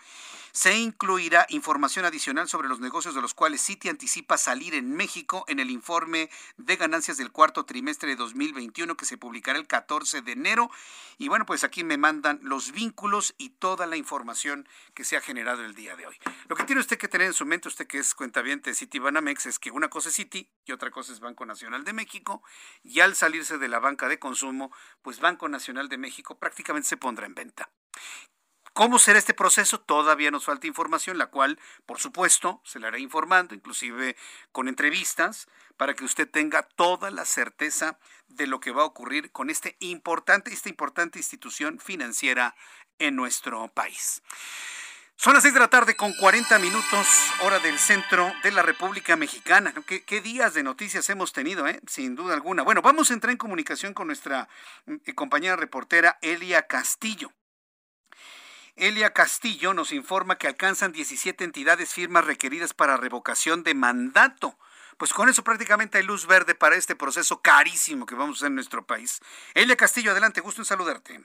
Se incluirá información adicional sobre los negocios de los cuales Citi anticipa salir en México en el informe de ganancias del cuarto trimestre de 2021 que se publicará el 14 de enero. Y bueno, pues aquí me mandan los vínculos y toda la información que se ha generado el día de hoy. Lo que tiene usted que tener en su mente, usted que es cuentaviente de Citi Banamex, es que una cosa es Citi y otra cosa es Banco Nacional de México. Y al salirse de la banca de consumo, pues Banco Nacional de México prácticamente se pondrá en venta. ¿Cómo será este proceso? Todavía nos falta información, la cual, por supuesto, se le hará informando, inclusive con entrevistas, para que usted tenga toda la certeza de lo que va a ocurrir con este importante, esta importante institución financiera en nuestro país. Son las 6 de la tarde con 40 minutos, hora del centro de la República Mexicana. ¿Qué, días de noticias hemos tenido, eh? sin duda alguna? Bueno, vamos a entrar en comunicación con nuestra mm, compañera reportera Elia Castillo. Elia Castillo nos informa que alcanzan 17 entidades firmas requeridas para revocación de mandato. Pues con eso prácticamente hay luz verde para este proceso carísimo que vamos a hacer en nuestro país. Elia Castillo, adelante, gusto en saludarte.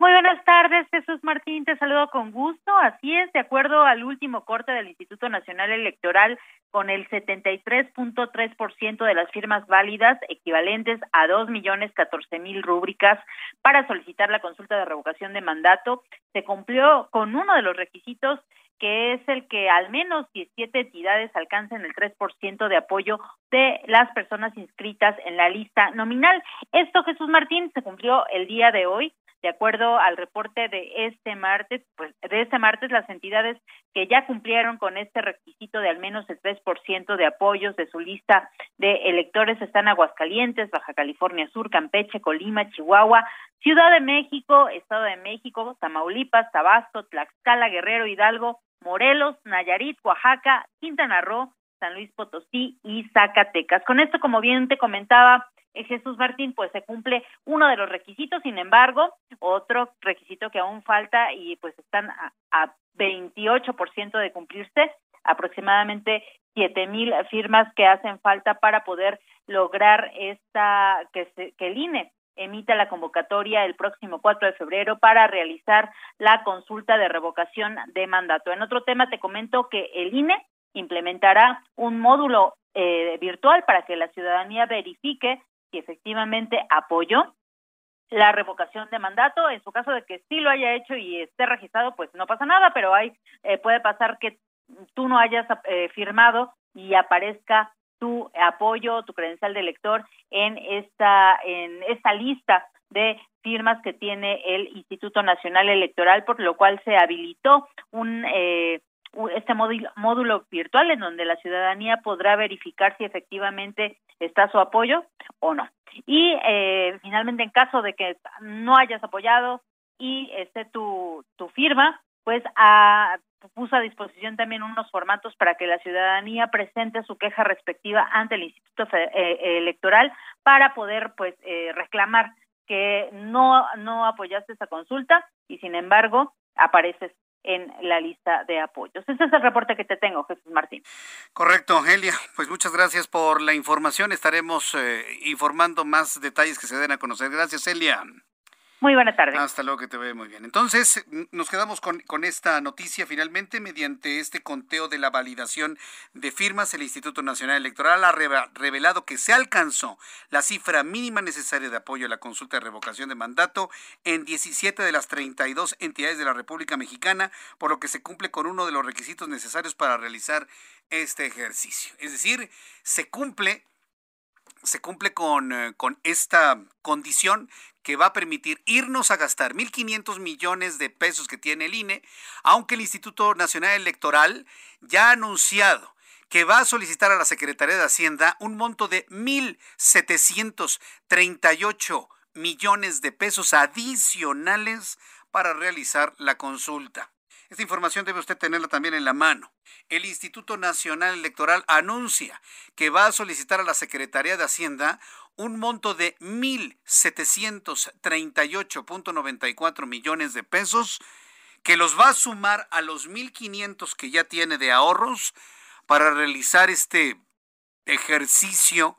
Muy buenas tardes, Jesús Martín, te saludo con gusto. Así es, de acuerdo al último corte del Instituto Nacional Electoral, con el 73.3% de las firmas válidas, equivalentes a dos millones catorce mil rúbricas, para solicitar la consulta de revocación de mandato, se cumplió con uno de los requisitos que es el que al menos 17 entidades alcancen el 3% de apoyo de las personas inscritas en la lista nominal. Esto, Jesús Martín, se cumplió el día de hoy. De acuerdo al reporte de este martes, pues de este martes las entidades que ya cumplieron con este requisito de al menos el 3% de apoyos de su lista de electores están Aguascalientes, Baja California Sur, Campeche, Colima, Chihuahua, Ciudad de México, Estado de México, Tamaulipas, Tabasco, Tlaxcala, Guerrero, Hidalgo, Morelos, Nayarit, Oaxaca, Quintana Roo, San Luis Potosí y Zacatecas. Con esto, como bien te comentaba, Jesús Martín, pues se cumple uno de los requisitos, sin embargo, otro requisito que aún falta y pues están a, a 28% de cumplirse, aproximadamente siete mil firmas que hacen falta para poder lograr esta que, se, que el INE emita la convocatoria el próximo 4 de febrero para realizar la consulta de revocación de mandato. En otro tema te comento que el INE implementará un módulo eh, virtual para que la ciudadanía verifique si efectivamente apoyó la revocación de mandato. En su caso de que sí lo haya hecho y esté registrado, pues no pasa nada, pero hay eh, puede pasar que tú no hayas eh, firmado y aparezca tu apoyo, tu credencial de elector en esta en esta lista de firmas que tiene el Instituto Nacional Electoral, por lo cual se habilitó un eh, este módulo, módulo virtual en donde la ciudadanía podrá verificar si efectivamente está su apoyo o no. Y eh, finalmente, en caso de que no hayas apoyado y esté tu, tu firma, pues a, puso a disposición también unos formatos para que la ciudadanía presente su queja respectiva ante el Instituto eh, Electoral para poder pues eh, reclamar que no no apoyaste esa consulta y sin embargo apareces en la lista de apoyos. Ese es el reporte que te tengo, Jesús Martín. Correcto, Angelia. Pues muchas gracias por la información. Estaremos eh, informando más detalles que se den a conocer. Gracias, Elia. Muy buena tarde. Hasta luego, que te ve muy bien. Entonces, nos quedamos con, con, esta noticia finalmente. Mediante este conteo de la validación de firmas, el Instituto Nacional Electoral ha revelado que se alcanzó la cifra mínima necesaria de apoyo a la consulta de revocación de mandato en 17 de las 32 entidades de la República Mexicana, por lo que se cumple con uno de los requisitos necesarios para realizar este ejercicio. Es decir, se cumple se cumple con, eh, con, esta condición que va a permitir irnos a gastar 1.500 millones de pesos que tiene el INE, aunque el Instituto Nacional Electoral ya ha anunciado que va a solicitar a la Secretaría de Hacienda un monto de 1.738 millones de pesos adicionales para realizar la consulta. Esta información debe usted tenerla también en la mano. El Instituto Nacional Electoral anuncia que va a solicitar a la Secretaría de Hacienda un monto de 1.738.94 millones de pesos que los va a sumar a los 1.500 que ya tiene de ahorros para realizar este ejercicio.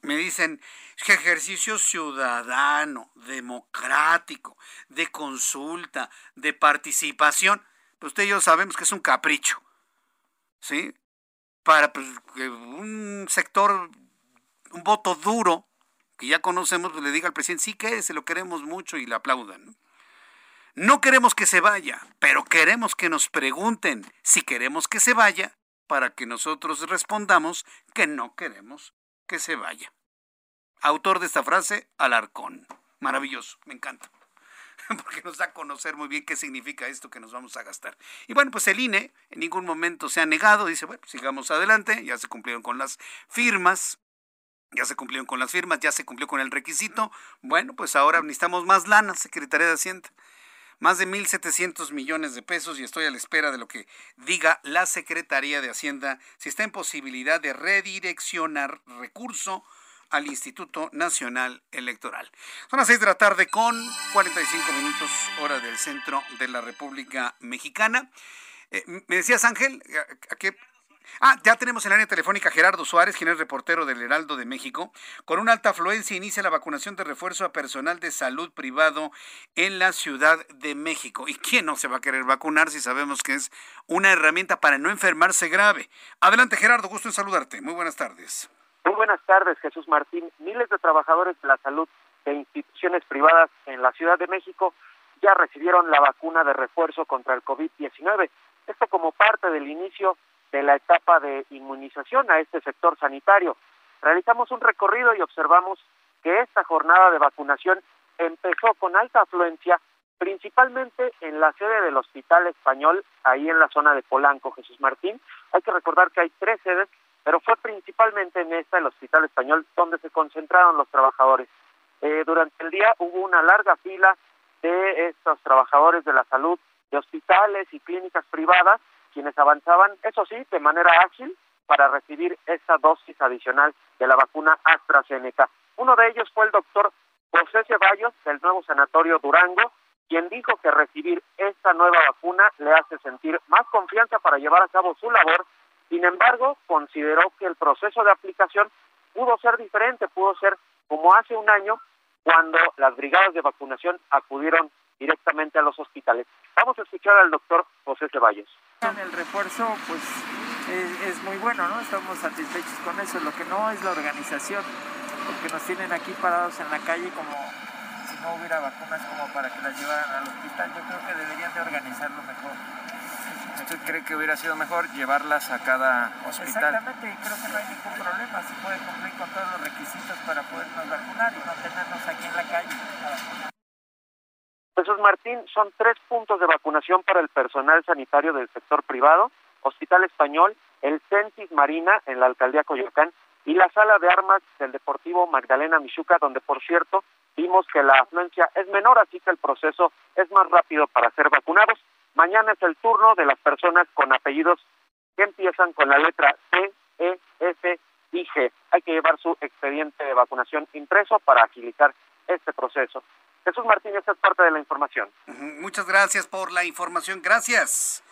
Me dicen, ejercicio ciudadano, democrático, de consulta, de participación. Pues usted y yo sabemos que es un capricho, ¿sí? Para pues, un sector un voto duro, que ya conocemos, pues le diga al presidente, sí que se lo queremos mucho y le aplaudan. ¿no? queremos que se vaya, pero queremos que nos pregunten si queremos que se vaya para que nosotros respondamos que no queremos que se vaya. Autor de esta frase, Alarcón. Maravilloso, me encanta. Porque nos da a conocer muy bien qué significa esto que nos vamos a gastar. Y bueno, pues el INE en ningún momento se ha negado, dice, bueno, sigamos adelante, ya se cumplieron con las firmas, ya se cumplieron con las firmas, ya se cumplió con el requisito. Bueno, pues ahora necesitamos más lana, Secretaría de Hacienda. Más de 1.700 millones de pesos y estoy a la espera de lo que diga la Secretaría de Hacienda si está en posibilidad de redireccionar recurso al Instituto Nacional Electoral. Son las 6 de la tarde con 45 minutos hora del centro de la República Mexicana. Eh, me decías, Ángel, ¿a qué Ah, ya tenemos en la línea telefónica Gerardo Suárez, quien es reportero del Heraldo de México. Con una alta afluencia inicia la vacunación de refuerzo a personal de salud privado en la Ciudad de México. ¿Y quién no se va a querer vacunar si sabemos que es una herramienta para no enfermarse grave? Adelante Gerardo, gusto en saludarte. Muy buenas tardes. Muy buenas tardes, Jesús Martín. Miles de trabajadores de la salud de instituciones privadas en la Ciudad de México ya recibieron la vacuna de refuerzo contra el COVID-19. Esto como parte del inicio de la etapa de inmunización a este sector sanitario. Realizamos un recorrido y observamos que esta jornada de vacunación empezó con alta afluencia, principalmente en la sede del Hospital Español, ahí en la zona de Polanco, Jesús Martín. Hay que recordar que hay tres sedes, pero fue principalmente en esta, el Hospital Español, donde se concentraron los trabajadores. Eh, durante el día hubo una larga fila de estos trabajadores de la salud de hospitales y clínicas privadas quienes avanzaban, eso sí, de manera ágil para recibir esa dosis adicional de la vacuna AstraZeneca. Uno de ellos fue el doctor José Ceballos del nuevo sanatorio Durango, quien dijo que recibir esta nueva vacuna le hace sentir más confianza para llevar a cabo su labor. Sin embargo, consideró que el proceso de aplicación pudo ser diferente, pudo ser como hace un año cuando las brigadas de vacunación acudieron directamente a los hospitales. Vamos a escuchar al doctor José Ceballos. El refuerzo, pues, es, muy bueno, ¿no? Estamos satisfechos con eso. Lo que no es la organización, porque nos tienen aquí parados en la calle como si no hubiera vacunas como para que las llevaran al hospital. Yo creo que deberían de organizarlo mejor. ¿Usted cree que hubiera sido mejor llevarlas a cada hospital? Exactamente, creo que no hay ningún problema. Se puede cumplir con todos los requisitos para podernos vacunar y no tenernos aquí en la calle. Jesús Martín, son tres puntos de vacunación para el personal sanitario del sector privado, Hospital Español, el Centis Marina en la Alcaldía Coyoacán y la Sala de Armas del Deportivo Magdalena Michuca, donde por cierto vimos que la afluencia es menor, así que el proceso es más rápido para ser vacunados. Mañana es el turno de las personas con apellidos que empiezan con la letra C, E, F y G. Hay que llevar su expediente de vacunación impreso para agilizar este proceso. Jesús Martínez es parte de la información. Muchas gracias por la información. Gracias.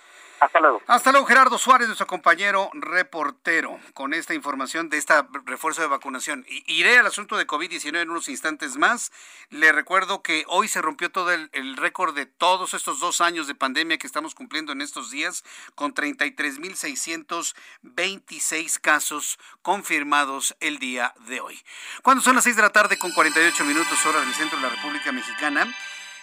Hasta luego. Hasta luego, Gerardo Suárez, nuestro compañero reportero, con esta información de este refuerzo de vacunación. Iré al asunto de COVID-19 en unos instantes más. Le recuerdo que hoy se rompió todo el, el récord de todos estos dos años de pandemia que estamos cumpliendo en estos días, con 33.626 casos confirmados el día de hoy. Cuando son las 6 de la tarde con 48 minutos hora del centro de la República Mexicana,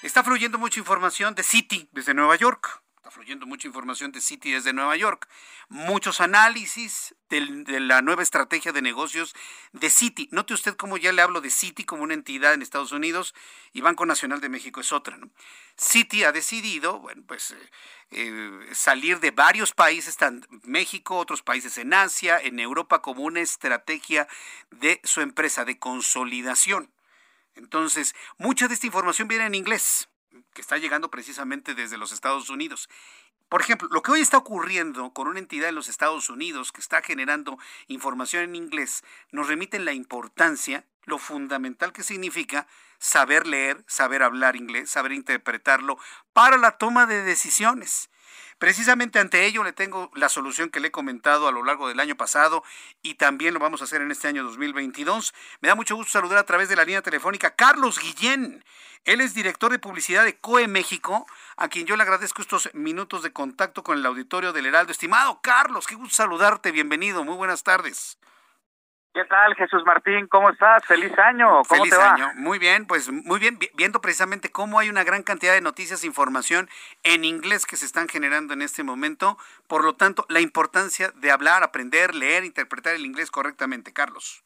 está fluyendo mucha información de City desde Nueva York fluyendo mucha información de Citi desde Nueva York. Muchos análisis de, la nueva estrategia de negocios de Citi. Note usted cómo ya le hablo de Citi como una entidad en Estados Unidos y Banco Nacional de México es otra. ¿no? Citi ha decidido, bueno, pues eh, eh, salir de varios países, México, otros países en Asia, en Europa, como una estrategia de su empresa de consolidación. Entonces, mucha de esta información viene en inglés que está llegando precisamente desde los Estados Unidos. Por ejemplo, lo que hoy está ocurriendo con una entidad en los Estados Unidos que está generando información en inglés nos remite en la importancia, lo fundamental que significa saber leer, saber hablar inglés, saber interpretarlo para la toma de decisiones. Precisamente ante ello le tengo la solución que le he comentado a lo largo del año pasado y también lo vamos a hacer en este año 2022. Me da mucho gusto saludar a través de la línea telefónica Carlos Guillén. Él es director de publicidad de COE México, a quien yo le agradezco estos minutos de contacto con el auditorio del Heraldo. Estimado Carlos, qué gusto saludarte, bienvenido, muy buenas tardes. ¿Qué tal, Jesús Martín? ¿Cómo estás? Feliz año. ¿Cómo Feliz año. Muy bien, pues muy bien, viendo precisamente cómo hay una gran cantidad de noticias e información en inglés que se están generando en este momento. Por lo tanto, la importancia de hablar, aprender, leer, interpretar el inglés correctamente, Carlos.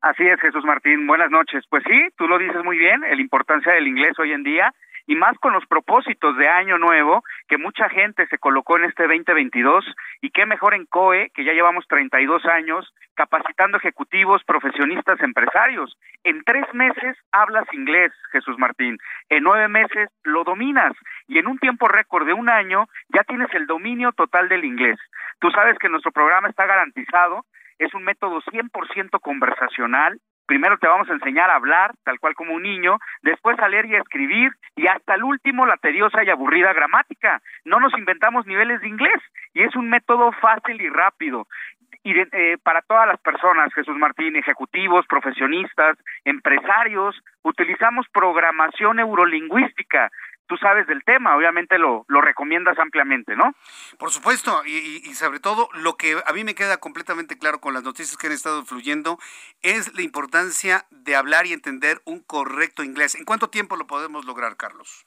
Así es, Jesús Martín. Buenas noches. Pues sí, tú lo dices muy bien, la importancia del inglés hoy en día y más con los propósitos de año nuevo que mucha gente se colocó en este 2022 y qué mejor en COE, que ya llevamos 32 años capacitando ejecutivos, profesionistas, empresarios. En tres meses hablas inglés, Jesús Martín. En nueve meses lo dominas y en un tiempo récord de un año ya tienes el dominio total del inglés. Tú sabes que nuestro programa está garantizado es un método 100% conversacional. Primero te vamos a enseñar a hablar, tal cual como un niño, después a leer y a escribir, y hasta el último la tediosa y aburrida gramática. No nos inventamos niveles de inglés, y es un método fácil y rápido y eh, para todas las personas, Jesús Martín, ejecutivos, profesionistas, empresarios, utilizamos programación neurolingüística tú sabes del tema, obviamente lo, lo recomiendas ampliamente, ¿no? Por supuesto, y, sobre todo lo que a mí me queda completamente claro con las noticias que han estado fluyendo es la importancia de hablar y entender un correcto inglés. ¿En cuánto tiempo lo podemos lograr, Carlos?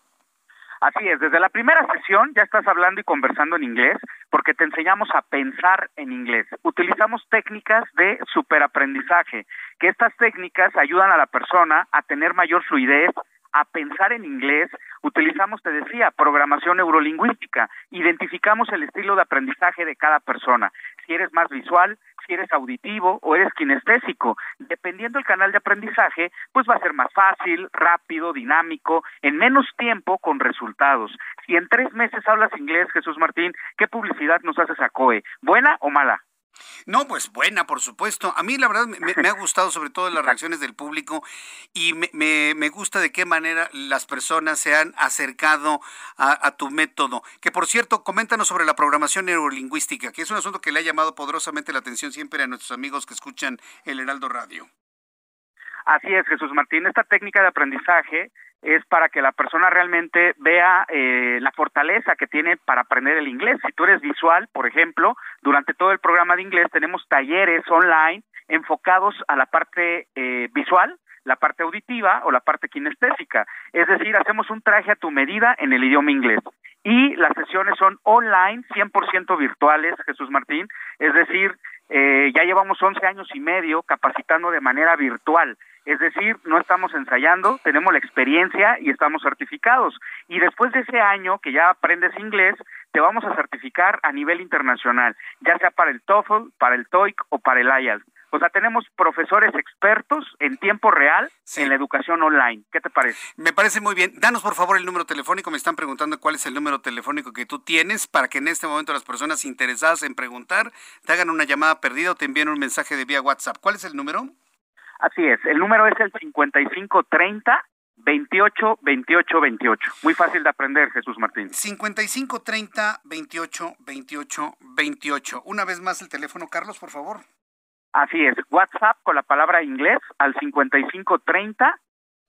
Así es, desde la primera sesión ya estás hablando y conversando en inglés porque te enseñamos a pensar en inglés. Utilizamos técnicas de superaprendizaje, que estas técnicas ayudan a la persona a tener mayor fluidez, a pensar en inglés, utilizamos, te decía, programación neurolingüística, identificamos el estilo de aprendizaje de cada persona, si eres más visual, si eres auditivo o eres kinestésico. Dependiendo del canal de aprendizaje, pues va a ser más fácil, rápido, dinámico, en menos tiempo con resultados. Si en tres meses hablas inglés, Jesús Martín, ¿qué publicidad nos haces a COE? ¿Buena o mala? No, pues buena, por supuesto. A mí la verdad me, ha gustado sobre todo las reacciones del público y me, me, gusta de qué manera las personas se han acercado a, tu método. Que por cierto, coméntanos sobre la programación neurolingüística, que es un asunto que le ha llamado poderosamente la atención siempre a nuestros amigos que escuchan el Heraldo Radio. Así es, Jesús Martín. Esta técnica de aprendizaje es para que la persona realmente vea eh, la fortaleza que tiene para aprender el inglés. Si tú eres visual, por ejemplo, durante todo el programa de inglés tenemos talleres online enfocados a la parte eh, visual, la parte auditiva o la parte kinestésica. Es decir, hacemos un traje a tu medida en el idioma inglés. Y las sesiones son online, 100% virtuales, Jesús Martín. Es decir, eh, ya llevamos 11 años y medio capacitando de manera virtual. Es decir, no estamos ensayando, tenemos la experiencia y estamos certificados. Y después de ese año que ya aprendes inglés, te vamos a certificar a nivel internacional, ya sea para el TOEFL, para el TOEIC o para el IELTS. O sea, tenemos profesores expertos en tiempo real en la educación online. ¿Qué te parece? Me parece muy bien. Danos por favor el número telefónico. Me están preguntando cuál es el número telefónico que tú tienes para que en este momento las personas interesadas en preguntar te hagan una llamada perdida o te envíen un mensaje de vía WhatsApp. ¿Cuál es el número? Así es. El número es el 5530 28 28 28. Muy fácil de aprender, Jesús Martín. 55 30 28 28 28. Una vez más el teléfono, Carlos, por favor. Así es, WhatsApp con la palabra inglés al 55 30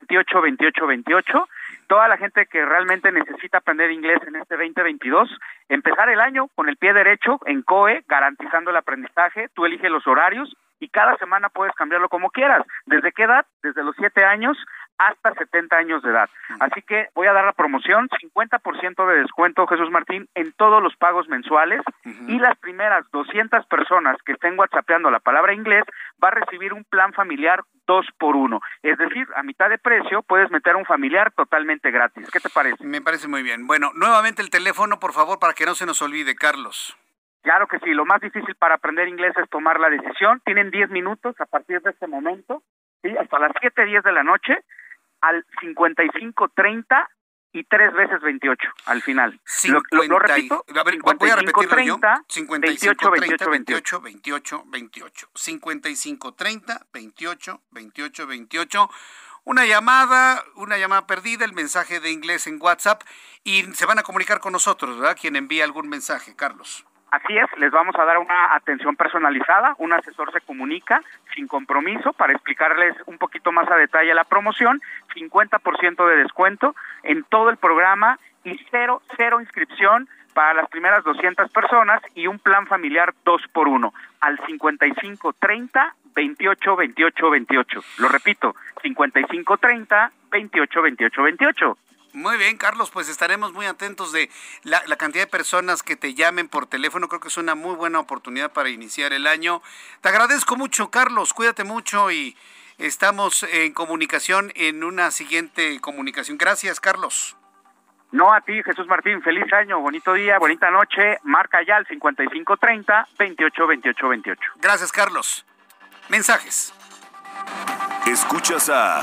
28 28 28. Toda la gente que realmente necesita aprender inglés en este 2022, empezar el año con el pie derecho en COE, garantizando el aprendizaje. Tú eliges los horarios y cada semana puedes cambiarlo como quieras. ¿Desde qué edad? Desde los 7 años hasta 70 años de edad. Así que voy a dar la promoción, 50% de descuento, Jesús Martín, en todos los pagos mensuales y las primeras 200 personas que estén whatsappeando la palabra inglés va a recibir un plan familiar dos por uno. Es decir, a mitad de precio puedes meter a un familiar totalmente gratis. ¿Qué te parece? Me parece muy bien. Bueno, nuevamente el teléfono, por favor, para que no se nos olvide, Carlos. Claro que sí, lo más difícil para aprender inglés es tomar la decisión. Tienen 10 minutos a partir de este momento, ¿sí? hasta las 7, 10 de la noche al 5530 y tres veces 28 al final. lo, lo, repito. A ver, voy a repetirlo 30, yo. 55 30 28 28 28. 55 30 28 28 28. Una llamada, una llamada perdida, el mensaje de inglés en WhatsApp y se van a comunicar con nosotros, ¿verdad? Quien envía algún mensaje, Carlos. Así es, les vamos a dar una atención personalizada, un asesor se comunica sin compromiso para explicarles un poquito más a detalle la promoción, 50% de descuento en todo el programa y cero, cero inscripción para las primeras 200 personas y un plan familiar 2 por 1 al 55 30 28 28 28. Lo repito, 55 30 28 28 28. Muy bien, Carlos, pues estaremos muy atentos de la, cantidad de personas que te llamen por teléfono. Creo que es una muy buena oportunidad para iniciar el año. Te agradezco mucho, Carlos. Cuídate mucho y estamos en comunicación en una siguiente comunicación. Gracias, Carlos. No a ti, Jesús Martín. Feliz año, bonito día, bonita noche. Marca ya al 5530 28 28 28. Gracias, Carlos. Mensajes. Escuchas a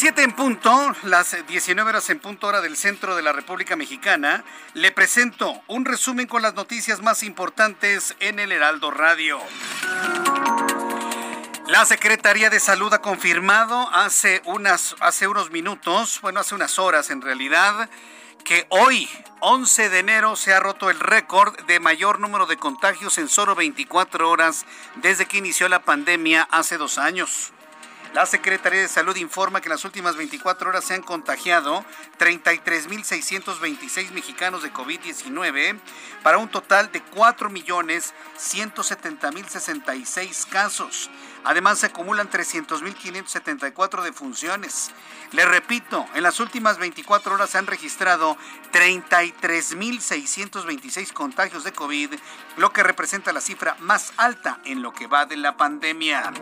7 en punto, las 19 horas en punto hora del centro de la República Mexicana. Le presento un resumen con las noticias más importantes en el Heraldo Radio. La Secretaría de Salud ha confirmado hace, unas, hace unos minutos, bueno, hace unas horas en realidad, que hoy, 11 de enero, se ha roto el récord de mayor número de contagios en solo 24 horas desde que inició la pandemia hace dos años. La Secretaría de Salud informa que en las últimas 24 horas se han contagiado 33.626 mexicanos de COVID-19 para un total de 4.170.066 casos. Además, se acumulan 300.574 defunciones. Le repito, en las últimas 24 horas se han registrado 33.626 contagios de COVID, lo que representa la cifra más alta en lo que va de la pandemia.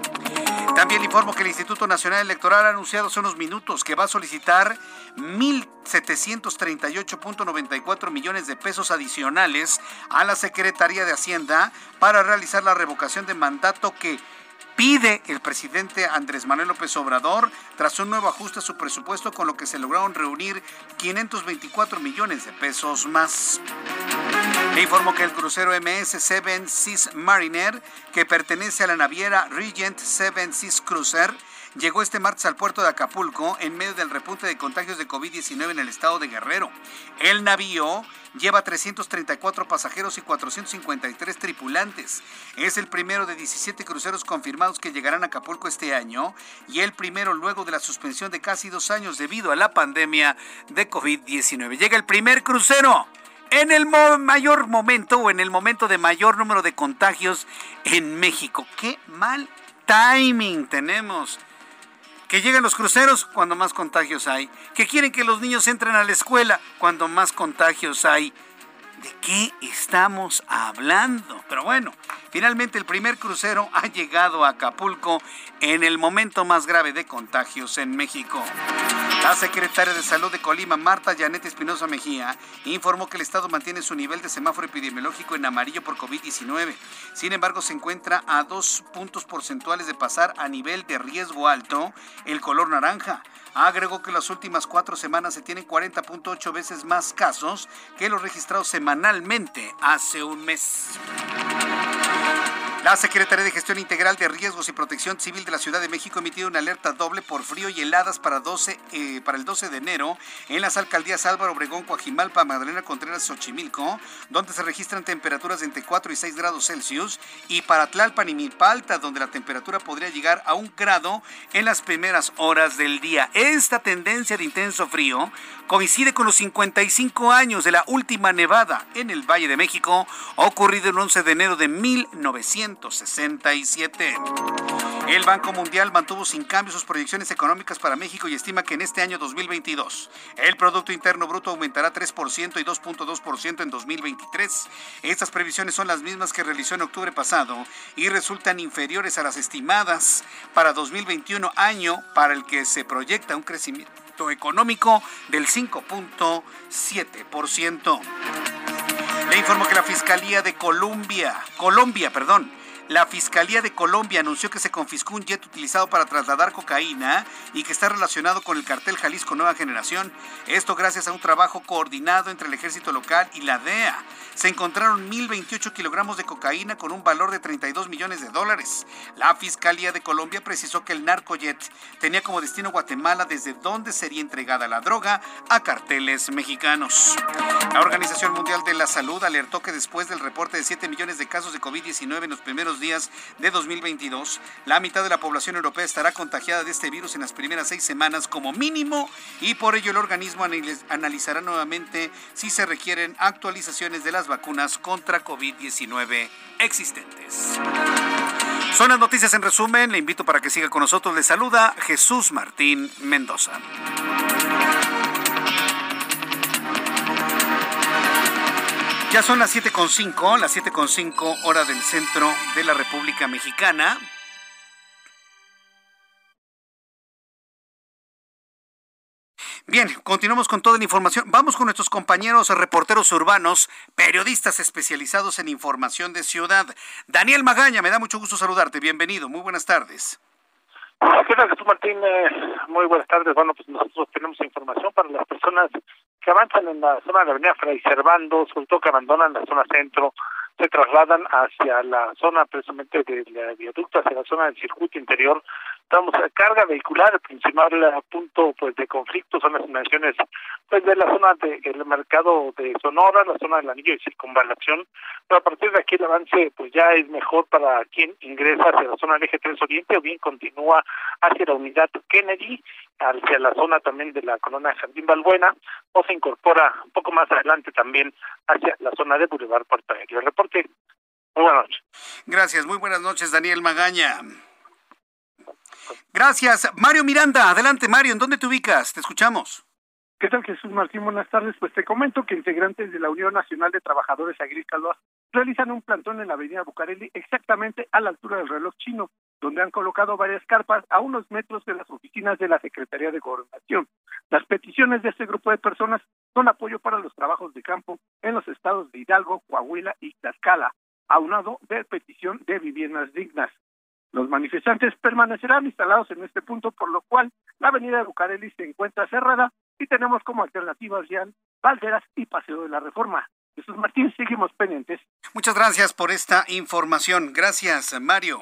También informo que el Instituto Nacional Electoral ha anunciado hace unos minutos que va a solicitar 1.738.94 millones de pesos adicionales a la Secretaría de Hacienda para realizar la revocación de mandato que pide el presidente Andrés Manuel López Obrador tras un nuevo ajuste a su presupuesto con lo que se lograron reunir 524 millones de pesos más. Le informo que el crucero MS Seven Seas Mariner, que pertenece a la naviera Regent Seven Seas Cruiser, llegó este martes al puerto de Acapulco en medio del repunte de contagios de COVID-19 en el estado de Guerrero. El navío lleva 334 pasajeros y 453 tripulantes. Es el primero de 17 cruceros confirmados que llegarán a Acapulco este año y el primero luego de la suspensión de casi dos años debido a la pandemia de COVID-19. Llega el primer crucero en el mayor momento o en el momento de mayor número de contagios en México. Qué mal timing tenemos. Que lleguen los cruceros cuando más contagios hay. Que quieren que los niños entren a la escuela cuando más contagios hay. ¿De qué estamos hablando? Pero bueno, Finalmente, el primer crucero ha llegado a Acapulco en el momento más grave de contagios en México. La secretaria de Salud de Colima, Marta Janet Espinosa Mejía, informó que el Estado mantiene su nivel de semáforo epidemiológico en amarillo por COVID-19. Sin embargo, se encuentra a dos puntos porcentuales de pasar a nivel de riesgo alto el color naranja. Agregó que las últimas cuatro semanas se tienen 40.8 veces más casos que los registrados semanalmente hace un mes. La Secretaría de Gestión Integral de Riesgos y Protección Civil de la Ciudad de México ha emitido una alerta doble por frío y heladas para, 12, eh, el 12 de enero en las alcaldías Álvaro Obregón, Coajimalpa, Magdalena Contreras, Xochimilco, donde se registran temperaturas entre 4 y 6 grados Celsius, y para Tlalpan y Milpalta, donde la temperatura podría llegar a un grado en las primeras horas del día. Esta tendencia de intenso frío coincide con los 55 años de la última nevada en el Valle de México, ocurrido el 11 de enero de 1967. El Banco Mundial mantuvo sin cambio sus proyecciones económicas para México y estima que en este año 2022 el Producto Interno Bruto aumentará 3% y 2.2% en 2023. Estas previsiones son las mismas que realizó en octubre pasado y resultan inferiores a las estimadas para 2021, año para el que se proyecta un crecimiento económico del 5.7%. Le informo que la Fiscalía de Colombia, Colombia, perdón, la Fiscalía de Colombia anunció que se confiscó un jet utilizado para trasladar cocaína y que está relacionado con el cartel Jalisco Nueva Generación. Esto gracias a un trabajo coordinado entre el ejército local y la DEA. Se encontraron 1.028 kilogramos de cocaína con un valor de 32 millones de dólares. La Fiscalía de Colombia precisó que el narcojet tenía como destino Guatemala desde donde sería entregada la droga a carteles mexicanos. La Organización Mundial de la Salud alertó que después del reporte de 7 millones de casos de COVID-19 en los primeros días de 2022, la mitad de la población europea estará contagiada de este virus en las primeras seis semanas como mínimo y por ello el organismo analizará nuevamente si se requieren actualizaciones de las vacunas contra COVID-19 existentes. Son las noticias en resumen. Le invito para que siga con nosotros. Le saluda Jesús Martín Mendoza. Ya son las 7.5, las 7.5 hora del centro de la República Mexicana. Bien, continuamos con toda la información. Vamos con nuestros compañeros reporteros urbanos, periodistas especializados en información de ciudad. Daniel Magaña, me da mucho gusto saludarte. Bienvenido, muy buenas tardes. ¿Qué tal, Jesús Martín? Eh, muy buenas tardes. Bueno, pues nosotros tenemos información para las personas que avanzan en la zona de la avenida Fray Servando, sobre todo que abandonan la zona centro, se trasladan hacia la zona precisamente del viaducto, hacia la zona del circuito interior. Estamos a carga vehicular, el principal punto pues de conflicto son las inundaciones pues de la zona del mercado de Sonora, la zona del anillo de circunvalación, pero a partir de aquí el avance pues ya es mejor para quien ingresa hacia la zona del eje 3 Oriente o bien continúa hacia la unidad Kennedy, hacia la zona también de la colonia Jardín Balbuena, o se incorpora un poco más adelante también hacia la zona de Boulevard Puerto Aéreo. El reporte, muy buenas noches. Gracias, muy buenas noches, Daniel Magaña. Gracias. Mario Miranda, adelante Mario, ¿en dónde te ubicas? Te escuchamos. ¿Qué tal Jesús Martín? Buenas tardes. Pues te comento que integrantes de la Unión Nacional de Trabajadores Agrícolas realizan un plantón en la avenida Bucareli exactamente a la altura del reloj chino, donde han colocado varias carpas a unos metros de las oficinas de la Secretaría de Gobernación. Las peticiones de este grupo de personas son apoyo para los trabajos de campo en los estados de Hidalgo, Coahuila y Tlaxcala, aunado de petición de viviendas dignas. Los manifestantes permanecerán instalados en este punto, por lo cual la avenida de Bucareli se encuentra cerrada y tenemos como alternativas ya Valderas y Paseo de la Reforma. Jesús Martín, seguimos pendientes. Muchas gracias por esta información. Gracias, Mario.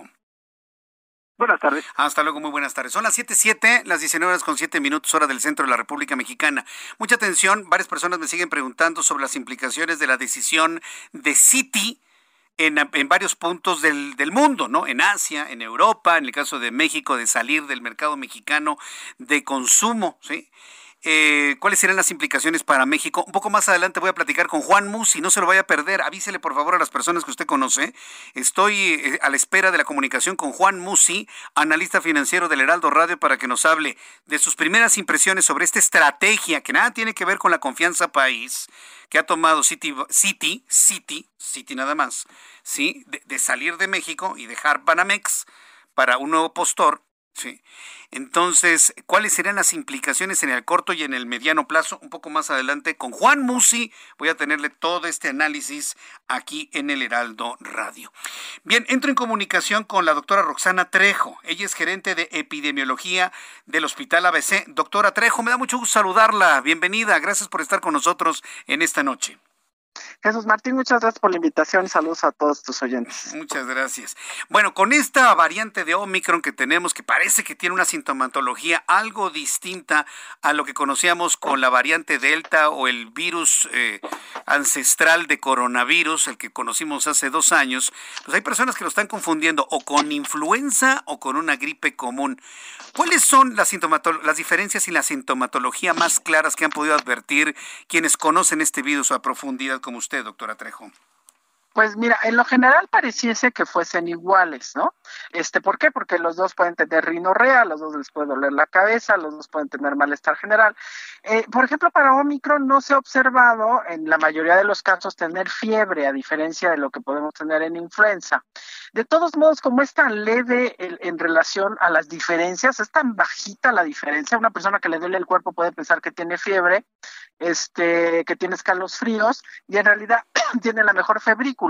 Buenas tardes. Hasta luego, muy buenas tardes. Son las 7.07, las 19 horas con 7 minutos, hora del centro de la República Mexicana. Mucha atención, varias personas me siguen preguntando sobre las implicaciones de la decisión de Citi en, en, varios puntos del, del, mundo, ¿no? En Asia, en Europa, en el caso de México, de salir del mercado mexicano de consumo, ¿sí? Eh, cuáles serán las implicaciones para México. Un poco más adelante voy a platicar con Juan Musi, no se lo vaya a perder, avísele por favor a las personas que usted conoce. Estoy eh, a la espera de la comunicación con Juan Musi, analista financiero del Heraldo Radio, para que nos hable de sus primeras impresiones sobre esta estrategia que nada tiene que ver con la confianza país que ha tomado City, City, City, City nada más, ¿sí? de, de salir de México y dejar Banamex para un nuevo postor Sí. Entonces, ¿cuáles serán las implicaciones en el corto y en el mediano plazo? Un poco más adelante con Juan Musi voy a tenerle todo este análisis aquí en el Heraldo Radio. Bien, entro en comunicación con la doctora Roxana Trejo. Ella es gerente de epidemiología del Hospital ABC. Doctora Trejo, me da mucho gusto saludarla. Bienvenida. Gracias por estar con nosotros en esta noche. Jesús Martín, muchas gracias por la invitación y saludos a todos tus oyentes. Muchas gracias. Bueno, con esta variante de Omicron que tenemos, que parece que tiene una sintomatología algo distinta a lo que conocíamos con la variante Delta o el virus eh, ancestral de coronavirus, el que conocimos hace dos años, pues hay personas que lo están confundiendo o con influenza o con una gripe común. ¿Cuáles son las, las diferencias y la sintomatología más claras que han podido advertir quienes conocen este virus a profundidad como usted, doctora Trejo? Pues mira, en lo general pareciese que fuesen iguales, ¿no? Este, ¿por qué? Porque los dos pueden tener rinorrea, los dos les puede doler la cabeza, los dos pueden tener malestar general. Eh, por ejemplo, para Omicron no se ha observado en la mayoría de los casos tener fiebre, a diferencia de lo que podemos tener en influenza. De todos modos, como es tan leve en relación a las diferencias, es tan bajita la diferencia, una persona que le duele el cuerpo puede pensar que tiene fiebre, este, que tiene escalos fríos y en realidad tiene la mejor febrícula.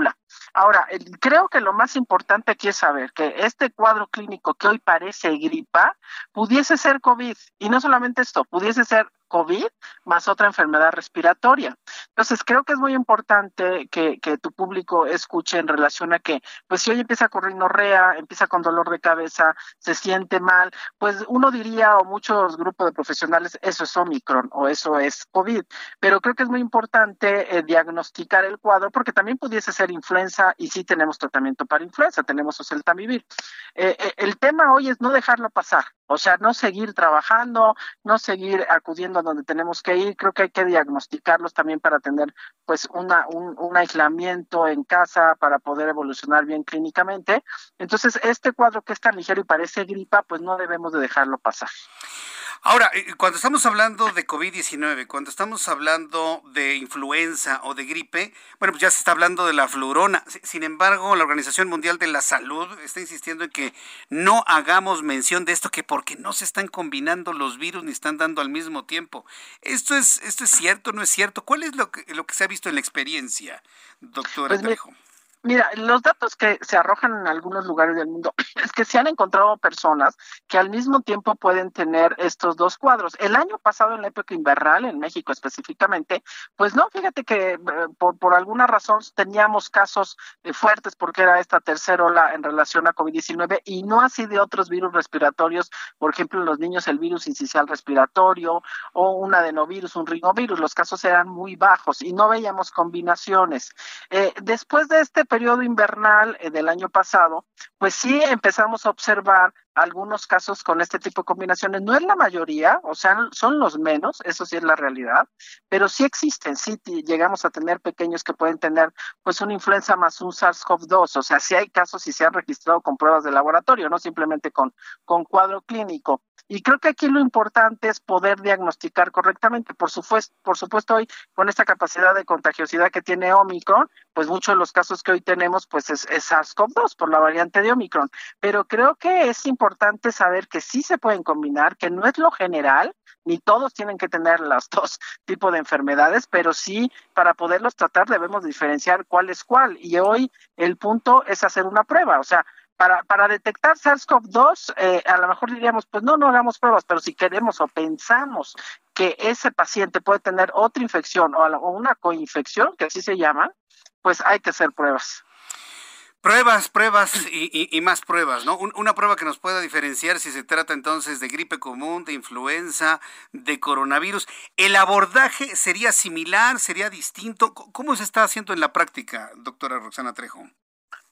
Ahora, creo que lo más importante aquí es saber que este cuadro clínico que hoy parece gripa pudiese ser COVID y no solamente esto, pudiese ser COVID más otra enfermedad respiratoria. Entonces, creo que es muy importante que, tu público escuche en relación a que, pues si hoy empieza con rinorrea, empieza con dolor de cabeza, se siente mal, pues uno diría, o muchos grupos de profesionales, eso es Omicron o eso es COVID. Pero creo que es muy importante eh, diagnosticar el cuadro porque también pudiese ser influenza y sí tenemos tratamiento para influenza, tenemos oseltamivir. Eh, eh, el tema hoy es no dejarlo pasar, o sea, no seguir trabajando, no seguir acudiendo donde tenemos que ir. Creo que hay que diagnosticarlos también para tener pues una, un, un aislamiento en casa para poder evolucionar bien clínicamente. Entonces, este cuadro que es tan ligero y parece gripa, pues no debemos de dejarlo pasar. Ahora, eh, cuando estamos hablando de COVID-19, cuando estamos hablando de influenza o de gripe, bueno, pues ya se está hablando de la flurona. Sin embargo, la Organización Mundial de la Salud está insistiendo en que no hagamos mención de esto, que porque no se están combinando los virus ni están dando al mismo tiempo. ¿Esto es, esto es cierto, no es cierto? ¿Cuál es lo que, lo que se ha visto en la experiencia, doctora pues Mira, los datos que se arrojan en algunos lugares del mundo es que se han encontrado personas que al mismo tiempo pueden tener estos dos cuadros. El año pasado, en la época invernal, en México específicamente, pues no, fíjate que eh, por, por alguna razón teníamos casos eh, fuertes porque era esta tercera ola en relación a COVID-19 y no así de otros virus respiratorios, por ejemplo, en los niños el virus incisional respiratorio o un adenovirus, un rinovirus, los casos eran muy bajos y no veíamos combinaciones. Eh, después de este invernal eh, del año pasado, pues sí empezamos a observar algunos casos con este tipo de combinaciones. No es la mayoría, o sea, son los menos, eso sí es la realidad, pero sí existen, sí llegamos a tener pequeños que pueden tener pues una influenza más un SARS-CoV-2, o sea, sí hay casos y se han registrado con pruebas de laboratorio, no simplemente con, con cuadro clínico. Y creo que aquí lo importante es poder diagnosticar correctamente. Por supuesto, por supuesto hoy con esta capacidad de contagiosidad que tiene Omicron, pues muchos de los casos que hoy tenemos pues es, es SARS-CoV-2 por la variante de Omicron. Pero creo que es importante saber que sí se pueden combinar, que no es lo general, ni todos tienen que tener los dos tipos de enfermedades, pero sí para poderlos tratar debemos diferenciar cuál es cuál. Y hoy el punto es hacer una prueba, o sea, para, para detectar SARS-CoV-2, eh, a lo mejor diríamos, pues no, no hagamos pruebas, pero si queremos o pensamos que ese paciente puede tener otra infección o, una coinfección, que así se llama, pues hay que hacer pruebas. Pruebas, pruebas y, más pruebas, ¿no? una prueba que nos pueda diferenciar si se trata entonces de gripe común, de influenza, de coronavirus. ¿El abordaje sería similar, sería distinto? ¿Cómo se está haciendo en la práctica, doctora Roxana Trejo?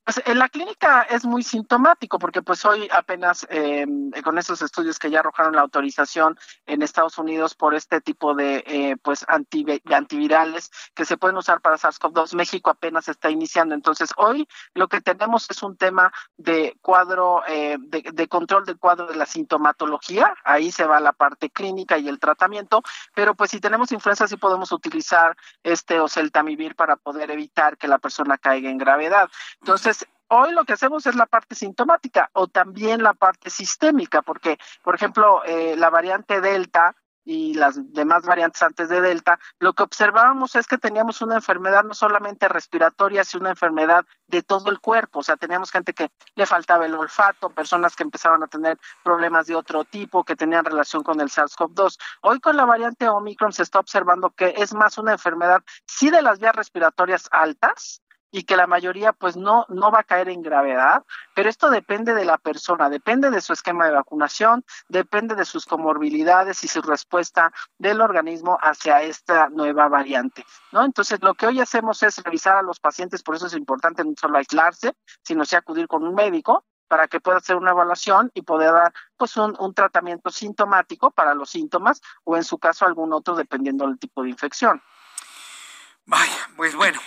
Pues en la clínica es muy sintomático porque pues hoy apenas eh, con esos estudios que ya arrojaron la autorización en Estados Unidos por este tipo de eh, pues antivirales que se pueden usar para SARS-CoV-2, México apenas está iniciando. Entonces hoy lo que tenemos es un tema de cuadro, eh, de, control del cuadro de la sintomatología, ahí se va la parte clínica y el tratamiento, pero pues si tenemos influenza sí podemos utilizar este oseltamivir para poder evitar que la persona caiga en gravedad. Entonces, hoy lo que hacemos es la parte sintomática o también la parte sistémica, porque, por ejemplo, eh, la variante Delta y las demás variantes antes de Delta, lo que observábamos es que teníamos una enfermedad no solamente respiratoria, sino una enfermedad de todo el cuerpo. O sea, teníamos gente que le faltaba el olfato, personas que empezaron a tener problemas de otro tipo, que tenían relación con el SARS-CoV-2. Hoy con la variante Omicron se está observando que es más una enfermedad, sí de las vías respiratorias altas, y que la mayoría pues no, no va a caer en gravedad, pero esto depende de la persona, depende de su esquema de vacunación, depende de sus comorbilidades y su respuesta del organismo hacia esta nueva variante, ¿no? Entonces, lo que hoy hacemos es revisar a los pacientes, por eso es importante no solo aislarse, sino sí acudir con un médico para que pueda hacer una evaluación y poder dar pues un, un tratamiento sintomático para los síntomas o en su caso algún otro dependiendo del tipo de infección. Vaya, pues bueno,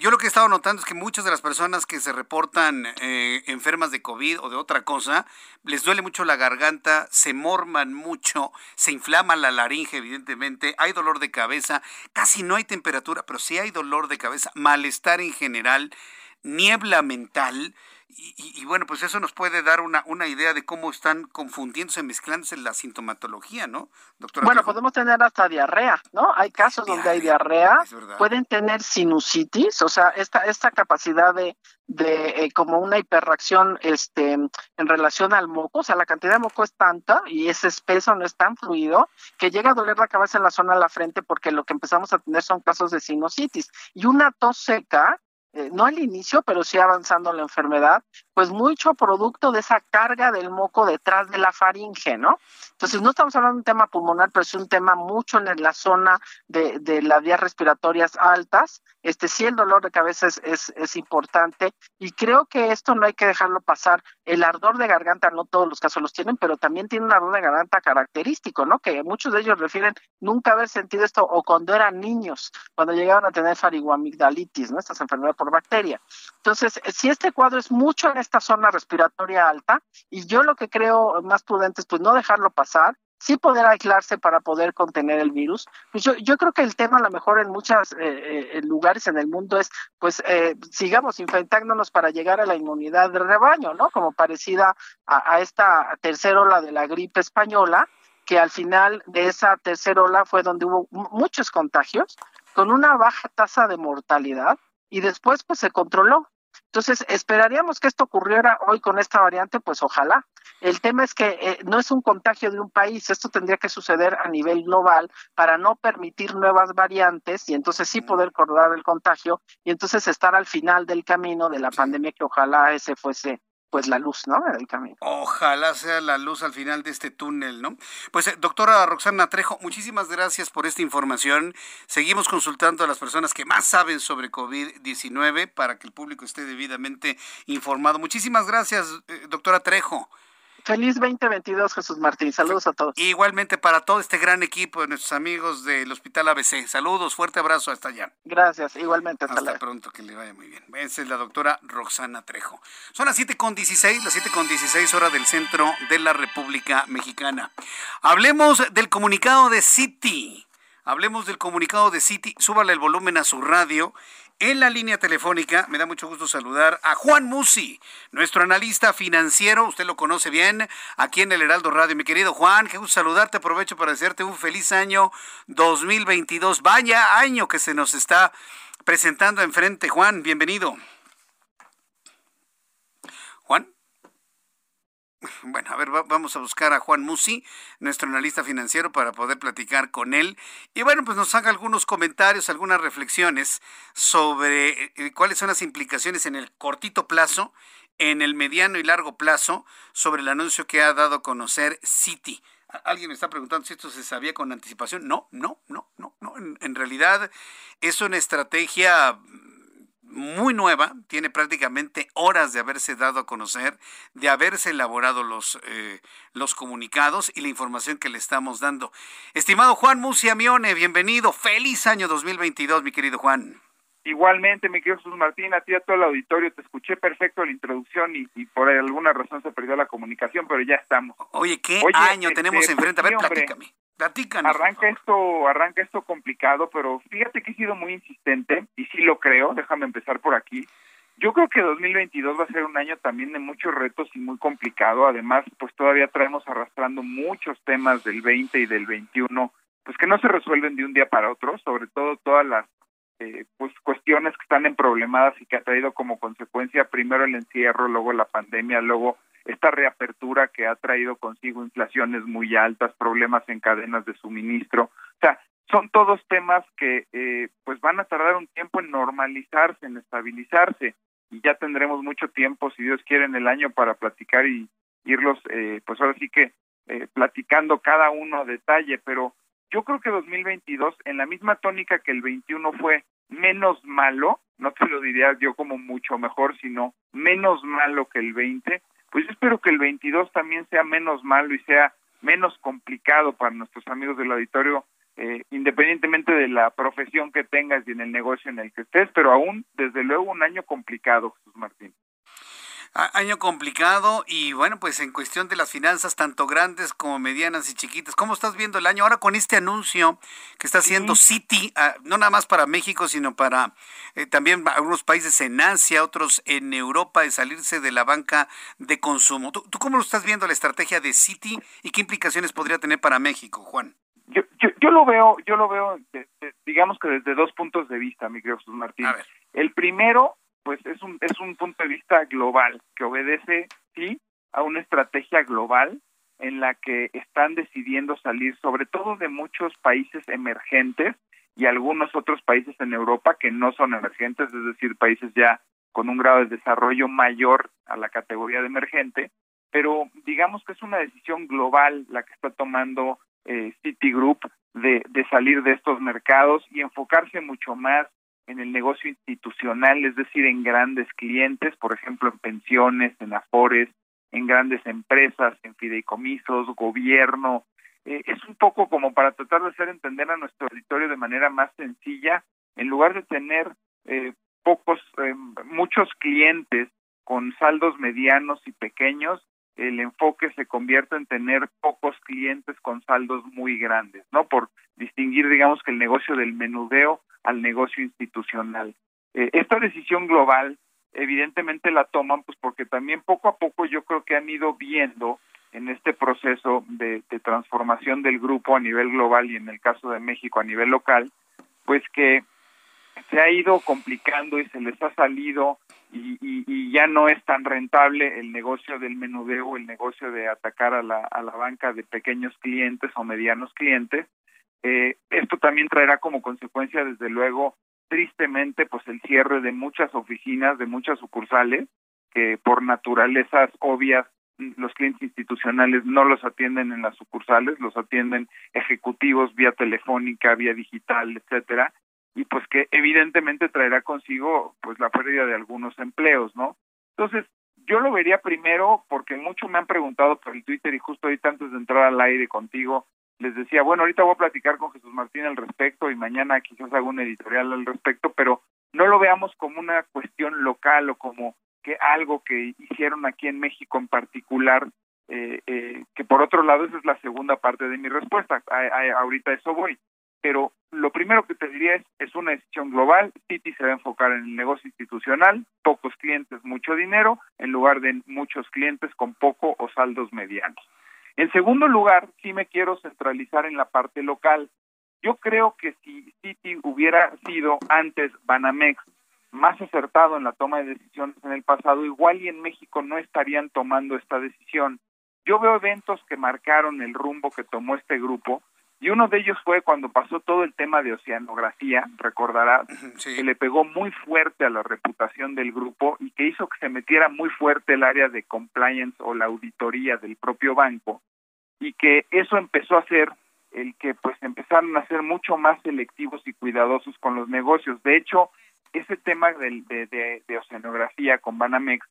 yo lo que he estado notando es que muchas de las personas que se reportan eh, enfermas de COVID o de otra cosa, les duele mucho la garganta, se morman mucho, se inflama la laringe, evidentemente, hay dolor de cabeza, casi no hay temperatura, pero sí hay dolor de cabeza, malestar en general, niebla mental y, bueno, pues eso nos puede dar una, una idea de cómo están confundiéndose, mezclándose la sintomatología, ¿no, doctora? Bueno, podemos tener hasta diarrea, ¿no? Hay casos donde hay diarrea, pueden tener sinusitis, o sea, esta, esta capacidad de, de eh, como una hiperreacción este, en relación al moco, o sea, la cantidad de moco es tanta y es espeso, no es tan fluido, que llega a doler la cabeza en la zona de la frente porque lo que empezamos a tener son casos de sinusitis. Y una tos seca, eh, no al inicio, pero sí avanzando la enfermedad, pues mucho producto de esa carga del moco detrás de la faringe, ¿no? Entonces, no estamos hablando de un tema pulmonar, pero es un tema mucho en la zona de, de las vías respiratorias altas. Este sí, el dolor de cabeza es, es, importante y creo que esto no hay que dejarlo pasar. El ardor de garganta, no todos los casos los tienen, pero también tiene un ardor de garganta característico, ¿no? Que muchos de ellos refieren nunca haber sentido esto o cuando eran niños, cuando llegaban a tener faringoamigdalitis, ¿no? Estas enfermedades por bacteria. Entonces, si este cuadro es mucho en esta zona respiratoria alta, y yo lo que creo más prudente es pues no dejarlo pasar, sí poder aislarse para poder contener el virus. Pues yo, creo que el tema a lo mejor en muchos eh, eh, lugares en el mundo es, pues eh, sigamos infectándonos para llegar a la inmunidad de rebaño, ¿no? Como parecida a esta tercera ola de la gripe española, que al final de esa tercera ola fue donde hubo muchos contagios, con una baja tasa de mortalidad, y después pues se controló. Entonces, esperaríamos que esto ocurriera hoy con esta variante, pues ojalá. El tema es que eh, no es un contagio de un país, esto tendría que suceder a nivel global para no permitir nuevas variantes y entonces sí poder cortar el contagio y entonces estar al final del camino de la pandemia que ojalá ese fuese pues la luz, ¿no? Ojalá sea la luz al final de este túnel, ¿no? Pues eh, doctora Roxana Trejo, muchísimas gracias por esta información. Seguimos consultando a las personas que más saben sobre COVID-19 para que el público esté debidamente informado. Muchísimas gracias, eh, doctora Trejo. Feliz 2022, Jesús Martín. Saludos a todos. Igualmente para todo este gran equipo de nuestros amigos del Hospital ABC. Saludos, fuerte abrazo hasta allá. Gracias, igualmente. Hasta, hasta pronto, que le vaya muy bien. Esa es la doctora Roxana Trejo. Son las 7.16, las 7.16 horas del centro de la República Mexicana. Hablemos del comunicado de City. Hablemos del comunicado de City. Súbale el volumen a su radio en la línea telefónica me da mucho gusto saludar a Juan Musi, nuestro analista financiero, usted lo conoce bien, aquí en el Heraldo Radio. Mi querido Juan, qué gusto saludarte, aprovecho para desearte un feliz año 2022. Vaya año que se nos está presentando enfrente, Juan, bienvenido. Juan. Bueno, a ver, vamos a buscar a Juan Musi, nuestro analista financiero, para poder platicar con él. Y bueno, pues nos haga algunos comentarios, algunas reflexiones sobre eh, eh, cuáles son las implicaciones en el cortito plazo, en el mediano y largo plazo, sobre el anuncio que ha dado a conocer Citi. Alguien me está preguntando si esto se sabía con anticipación. No, no, no, no, no. En, en realidad es una estrategia muy nueva, tiene prácticamente horas de haberse dado a conocer, de haberse elaborado los, eh, los comunicados y la información que le estamos dando. Estimado Juan Musiamione, bienvenido. Feliz año 2022, mi querido Juan. Igualmente, mi querido Jesús Martín, a ti a todo el auditorio, te escuché perfecto la introducción y, por alguna razón se perdió la comunicación, pero ya estamos. Oye, ¿qué año este, tenemos enfrente? A ver, platícame. Platícanos. Arranca esto, arranca esto complicado, pero fíjate que he sido muy insistente y sí lo creo, déjame empezar por aquí. Yo creo que 2022 va a ser un año también de muchos retos y muy complicado. Además, pues todavía traemos arrastrando muchos temas del 20 y del 21, pues que no se resuelven de un día para otro, sobre todo todas las eh, pues cuestiones que están en problemadas y que ha traído como consecuencia primero el encierro, luego la pandemia, luego esta reapertura que ha traído consigo inflaciones muy altas, problemas en cadenas de suministro, o sea, son todos temas que eh, pues van a tardar un tiempo en normalizarse, en estabilizarse y ya tendremos mucho tiempo, si Dios quiere, en el año para platicar y irlos, eh, pues ahora sí que eh, platicando cada uno a detalle, pero yo creo que 2022, en la misma tónica que el 21 fue menos malo, no te lo diría yo como mucho mejor, sino menos malo que el 20, pues yo espero que el 22 también sea menos malo y sea menos complicado para nuestros amigos del auditorio, eh, independientemente de la profesión que tengas y en el negocio en el que estés, pero aún, desde luego, un año complicado, Jesús Martín. Año complicado y bueno, pues en cuestión de las finanzas, tanto grandes como medianas y chiquitas, ¿cómo estás viendo el año ahora con este anuncio que está haciendo Citi, ah, no nada más para México, sino para eh, también algunos países en Asia, otros en Europa, de salirse de la banca de consumo? ¿Tú, cómo lo estás viendo la estrategia de Citi y qué implicaciones podría tener para México, Juan? Yo, yo, lo veo, yo lo veo, digamos que desde dos puntos de vista, mi querido Jesús Martín. El primero pues es un, es un punto de vista global que obedece, sí, a una estrategia global en la que están decidiendo salir sobre todo de muchos países emergentes y algunos otros países en Europa que no son emergentes, es decir, países ya con un grado de desarrollo mayor a la categoría de emergente, pero digamos que es una decisión global la que está tomando eh, Citigroup de, de salir de estos mercados y enfocarse mucho más en el negocio institucional, es decir, en grandes clientes, por ejemplo, en pensiones, en afores, en grandes empresas, en fideicomisos, gobierno. Eh, es un poco como para tratar de hacer entender a nuestro auditorio de manera más sencilla, en lugar de tener eh, pocos, eh, muchos clientes con saldos medianos y pequeños, el enfoque se convierte en tener pocos clientes con saldos muy grandes, ¿no? Por distinguir, digamos, que el negocio del menudeo al negocio institucional. Eh, esta decisión global, evidentemente la toman, pues porque también poco a poco yo creo que han ido viendo en este proceso de, transformación del grupo a nivel global y en el caso de México a nivel local, pues que se ha ido complicando y se les ha salido y, ya no es tan rentable el negocio del menudeo, el negocio de atacar a la, a la banca de pequeños clientes o medianos clientes, eh, esto también traerá como consecuencia, desde luego, tristemente, pues el cierre de muchas oficinas, de muchas sucursales, que por naturalezas obvias los clientes institucionales no los atienden en las sucursales, los atienden ejecutivos vía telefónica, vía digital, etcétera, y pues que evidentemente traerá consigo pues la pérdida de algunos empleos, ¿no? Entonces, yo lo vería primero porque mucho me han preguntado por el Twitter y justo ahorita antes de entrar al aire contigo, les decía, bueno, ahorita voy a platicar con Jesús Martín al respecto y mañana quizás haga un editorial al respecto, pero no lo veamos como una cuestión local o como que algo que hicieron aquí en México en particular, eh, eh, que por otro lado esa es la segunda parte de mi respuesta, ahorita eso voy, pero lo primero que te diría es, es una decisión global, Citi se va a enfocar en el negocio institucional, pocos clientes, mucho dinero, en lugar de muchos clientes con poco o saldos medianos. En segundo lugar, sí me quiero centralizar en la parte local. Yo creo que si Citi hubiera sido antes Banamex más acertado en la toma de decisiones en el pasado, igual y en México no estarían tomando esta decisión. Yo veo eventos que marcaron el rumbo que tomó este grupo y uno de ellos fue cuando pasó todo el tema de oceanografía, recordará, que le pegó muy fuerte a la reputación del grupo y que hizo que se metiera muy fuerte el área de compliance o la auditoría del propio banco y que eso empezó a hacer el que pues empezaron a ser mucho más selectivos y cuidadosos con los negocios. De hecho, ese tema de, de oceanografía con Banamex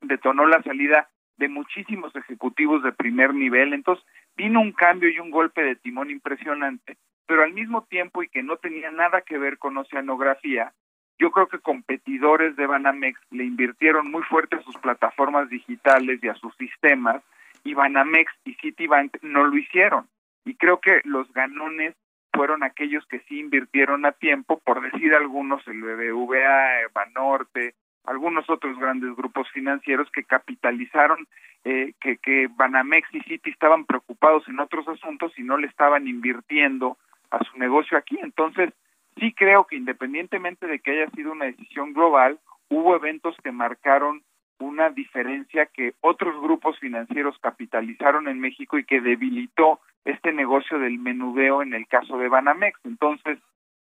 detonó la salida de muchísimos ejecutivos de primer nivel, entonces vino un cambio y un golpe de timón impresionante, pero al mismo tiempo y que no tenía nada que ver con oceanografía, yo creo que competidores de Banamex le invirtieron muy fuerte a sus plataformas digitales y a sus sistemas, y Banamex y Citibank no lo hicieron. Y creo que los ganones fueron aquellos que sí invirtieron a tiempo, por decir algunos, el BBVA, Banorte, algunos otros grandes grupos financieros que capitalizaron eh, que, que Banamex y Citi estaban preocupados en otros asuntos y no le estaban invirtiendo a su negocio aquí. Entonces, sí creo que independientemente de que haya sido una decisión global, hubo eventos que marcaron una diferencia que otros grupos financieros capitalizaron en México y que debilitó este negocio del menudeo en el caso de Banamex. Entonces,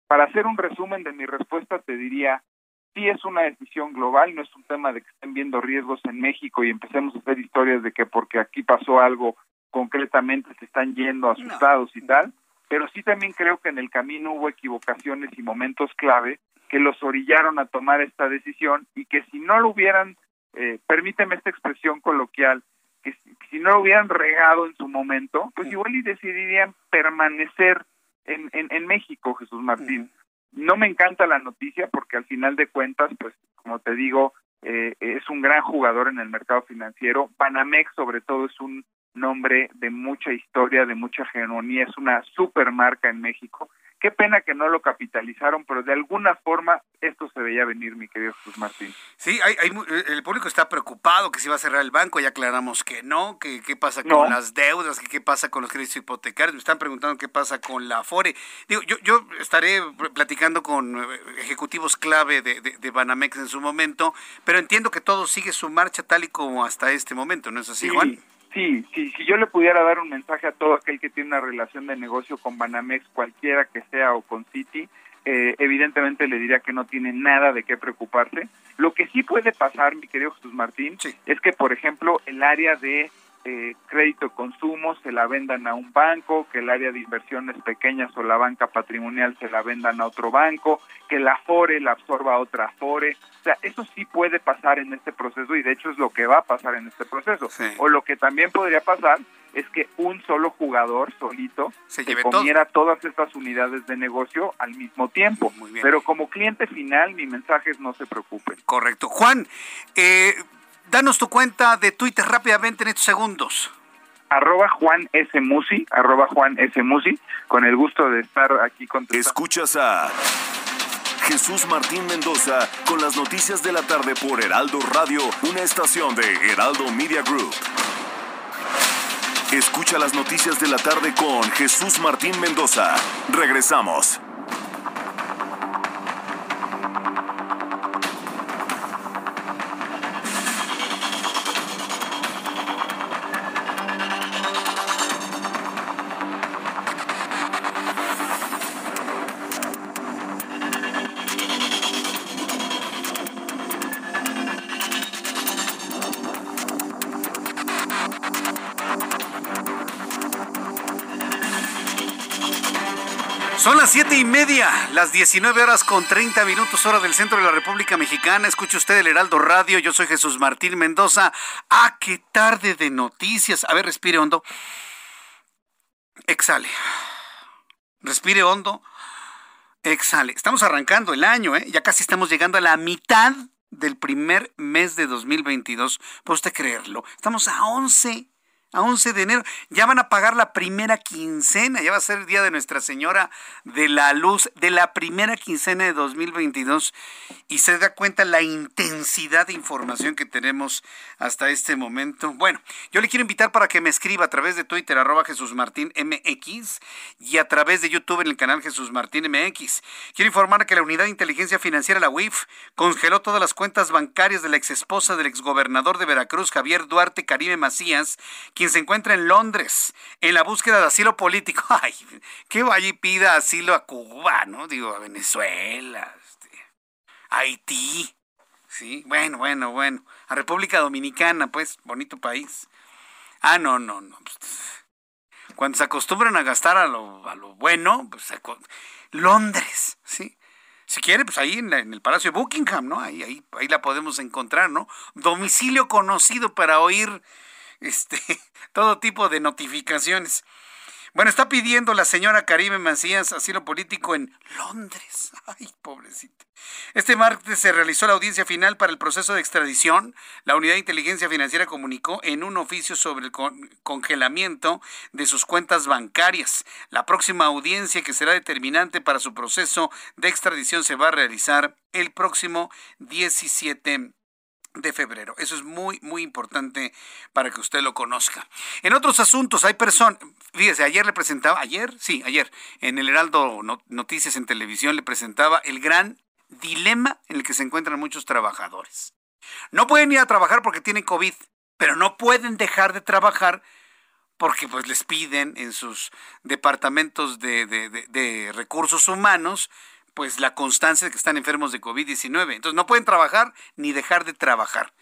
para hacer un resumen de mi respuesta, te diría, sí es una decisión global, no es un tema de que estén viendo riesgos en México y empecemos a hacer historias de que porque aquí pasó algo concretamente se están yendo asustados y tal, pero sí también creo que en el camino hubo equivocaciones y momentos clave que los orillaron a tomar esta decisión y que si no lo hubieran, eh, permíteme esta expresión coloquial, que si, no lo hubieran regado en su momento, pues igual y decidirían permanecer en, en, México, Jesús Martín. No me encanta la noticia porque al final de cuentas, pues como te digo, eh, es un gran jugador en el mercado financiero. Panamex sobre todo es un nombre de mucha historia, de mucha hegemonía, es una super marca en México Qué pena que no lo capitalizaron, pero de alguna forma esto se veía venir, mi querido Jesús Martín. Sí, hay, el público está preocupado que se va a cerrar el banco, ya aclaramos que no, que qué pasa con las deudas, que qué pasa con los créditos hipotecarios, me están preguntando qué pasa con la Afore. Digo, yo, yo estaré platicando con eh, ejecutivos clave de, de, Banamex en su momento, pero entiendo que todo sigue su marcha tal y como hasta este momento, ¿no es así, Juan? Sí, sí, si yo le pudiera dar un mensaje a todo aquel que tiene una relación de negocio con Banamex, cualquiera que sea, o con Citi, eh, evidentemente le diría que no tiene nada de qué preocuparse. Lo que sí puede pasar, mi querido Jesús Martín, es que, por ejemplo, el área de eh, crédito consumo se la vendan a un banco, que el área de inversiones pequeñas o la banca patrimonial se la vendan a otro banco, que la FORE la absorba a otra FORE. O sea, eso sí puede pasar en este proceso y de hecho es lo que va a pasar en este proceso. O lo que también podría pasar es que un solo jugador solito se, comiera todas estas unidades de negocio al mismo tiempo. Pero como cliente final, mi mensaje es no se preocupen. Correcto. Juan, eh, Danos tu cuenta de Twitter rápidamente en estos segundos. Arroba Juan S. Musi, arroba Juan S. Musi, con el gusto de estar aquí con Escuchas a Jesús Martín Mendoza con las noticias de la tarde por Heraldo Radio, una estación de Heraldo Media Group. Escucha las noticias de la tarde con Jesús Martín Mendoza. Regresamos. Y media, las 19 horas con 30 minutos, hora del centro de la República Mexicana. Escuche usted el Heraldo Radio. Yo soy Jesús Martín Mendoza. ¡Ah, qué tarde de noticias! A ver, respire hondo. Exhale. Respire hondo. Exhale. Estamos arrancando el año, ¿eh? Ya casi estamos llegando a la mitad del primer mes de 2022. ¿Puede usted creerlo? Estamos a 11 a 11 de enero. Ya van a pagar la primera quincena, ya va a ser el día de Nuestra Señora de la Luz de la primera quincena de 2022 y se da cuenta la intensidad de información que tenemos hasta este momento. Bueno, yo le quiero invitar para que me escriba a través de Twitter, arroba Jesús Martín MX y a través de YouTube en el canal Jesús Martín MX. Quiero informar que la Unidad de Inteligencia Financiera, la UIF, congeló todas las cuentas bancarias de la ex esposa del exgobernador de Veracruz, Javier Duarte Caribe Macías, quien se encuentra en Londres en la búsqueda de asilo político. Ay, que vaya y pida asilo a Cuba, ¿no? Digo, a Venezuela, este, a Haití. Sí, bueno, bueno, bueno. A República Dominicana, pues, bonito país. Ah, no, no, no. Pues, cuando se acostumbran a gastar a lo, a lo bueno, pues Londres, ¿sí? Si quiere, pues ahí en, el Palacio de Buckingham, ¿no? Ahí, ahí, ahí la podemos encontrar, ¿no? Domicilio conocido para oír este, todo tipo de notificaciones. Bueno, está pidiendo la señora Karime Macías asilo político en Londres. Ay, pobrecita. Este martes se realizó la audiencia final para el proceso de extradición. La Unidad de Inteligencia Financiera comunicó en un oficio sobre el congelamiento de sus cuentas bancarias. La próxima audiencia que será determinante para su proceso de extradición se va a realizar el próximo 17 de febrero. Eso es muy, muy importante para que usted lo conozca. En otros asuntos, hay personas, fíjese, ayer le presentaba, ayer, sí, ayer, en el Heraldo Noticias en televisión le presentaba el gran dilema en el que se encuentran muchos trabajadores. No pueden ir a trabajar porque tienen COVID, pero no pueden dejar de trabajar porque pues les piden en sus departamentos de, de, de recursos humanos pues la constancia de que están enfermos de COVID-19. Entonces no pueden trabajar ni dejar de trabajar.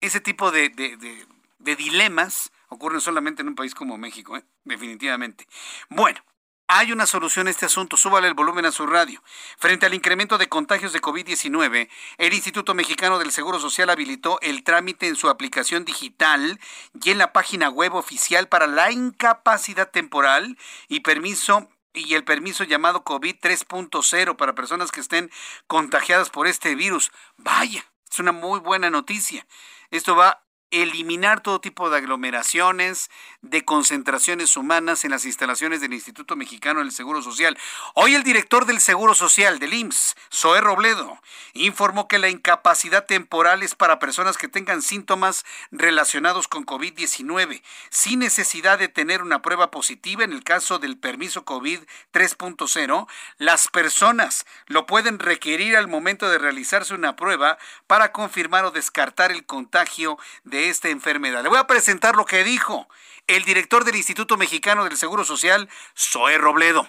Ese tipo de, de, dilemas ocurren solamente en un país como México, ¿eh? definitivamente. Bueno, hay una solución a este asunto. Súbale el volumen a su radio. Frente al incremento de contagios de COVID-19, el Instituto Mexicano del Seguro Social habilitó el trámite en su aplicación digital y en la página web oficial para la incapacidad temporal y permiso y el permiso llamado COVID 3.0 para personas que estén contagiadas por este virus. Vaya, es una muy buena noticia. Esto va eliminar todo tipo de aglomeraciones, de concentraciones humanas en las instalaciones del Instituto Mexicano del Seguro Social. Hoy el director del Seguro Social del IMSS, Zoé Robledo, informó que la incapacidad temporal es para personas que tengan síntomas relacionados con COVID-19, sin necesidad de tener una prueba positiva en el caso del permiso COVID 3.0. Las personas lo pueden requerir al momento de realizarse una prueba para confirmar o descartar el contagio de esta enfermedad. Le voy a presentar lo que dijo el director del Instituto Mexicano del Seguro Social, Zoé Robledo.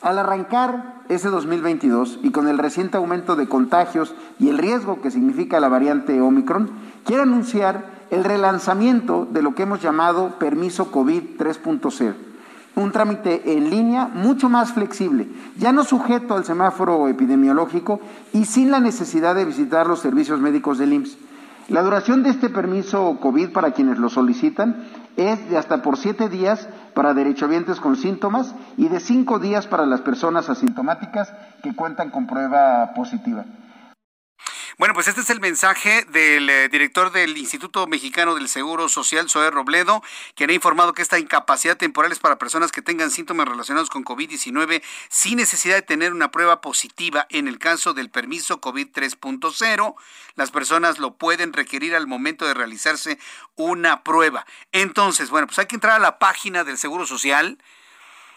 Al arrancar ese 2022 y con el reciente aumento de contagios y el riesgo que significa la variante Omicron, quiero anunciar el relanzamiento de lo que hemos llamado permiso COVID 3.0 un trámite en línea mucho más flexible, ya no sujeto al semáforo epidemiológico y sin la necesidad de visitar los servicios médicos del IMSS. La duración de este permiso COVID para quienes lo solicitan es de hasta por siete días para derechohabientes con síntomas y de cinco días para las personas asintomáticas que cuentan con prueba positiva. Bueno, pues este es el mensaje del eh, director del Instituto Mexicano del Seguro Social, Zoé Robledo, quien ha informado que esta incapacidad temporal es para personas que tengan síntomas relacionados con COVID-19 sin necesidad de tener una prueba positiva. En el caso del permiso COVID 3.0, las personas lo pueden requerir al momento de realizarse una prueba. Entonces, bueno, pues hay que entrar a la página del Seguro Social,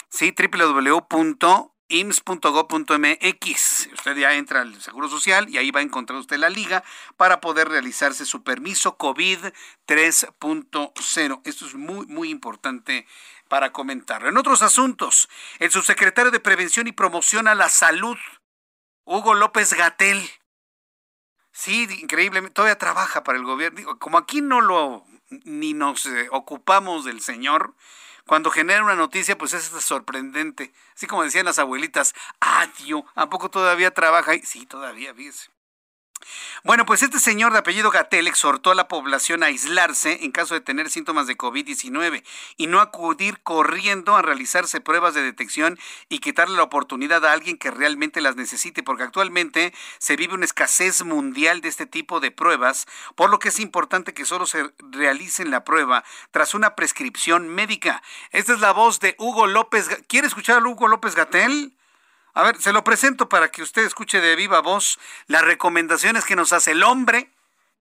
sí, www ims.gov.mx. Usted ya entra al Seguro Social y ahí va a encontrar usted la liga para poder realizarse su permiso COVID 3.0. Esto es muy, muy importante para comentarlo. En otros asuntos, el subsecretario de Prevención y Promoción a la Salud, Hugo López Gatel. Sí, increíblemente, todavía trabaja para el gobierno. Como aquí no lo ni nos eh, ocupamos del señor, cuando genera una noticia, pues es sorprendente. Así como decían las abuelitas, ah, tío, ¿a poco todavía trabaja ahí? Sí, todavía, fíjese. Bueno, pues este señor de apellido Gatel exhortó a la población a aislarse en caso de tener síntomas de COVID-19 y no acudir corriendo a realizarse pruebas de detección y quitarle la oportunidad a alguien que realmente las necesite, porque actualmente se vive una escasez mundial de este tipo de pruebas, por lo que es importante que solo se realicen la prueba tras una prescripción médica. Esta es la voz de Hugo López. ¿Quiere escuchar a Hugo López Gatel? A ver, se lo presento para que usted escuche de viva voz las recomendaciones que nos hace el hombre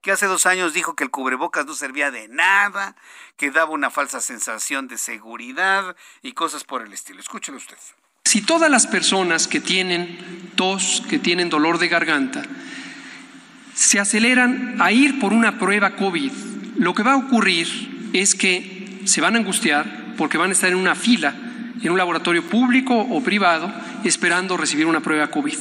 que hace dos años dijo que el cubrebocas no servía de nada, que daba una falsa sensación de seguridad y cosas por el estilo. Escúchelo usted. Si todas las personas que tienen tos, que tienen dolor de garganta, se aceleran a ir por una prueba COVID, lo que va a ocurrir es que se van a angustiar porque van a estar en una fila en un laboratorio público o privado esperando recibir una prueba COVID.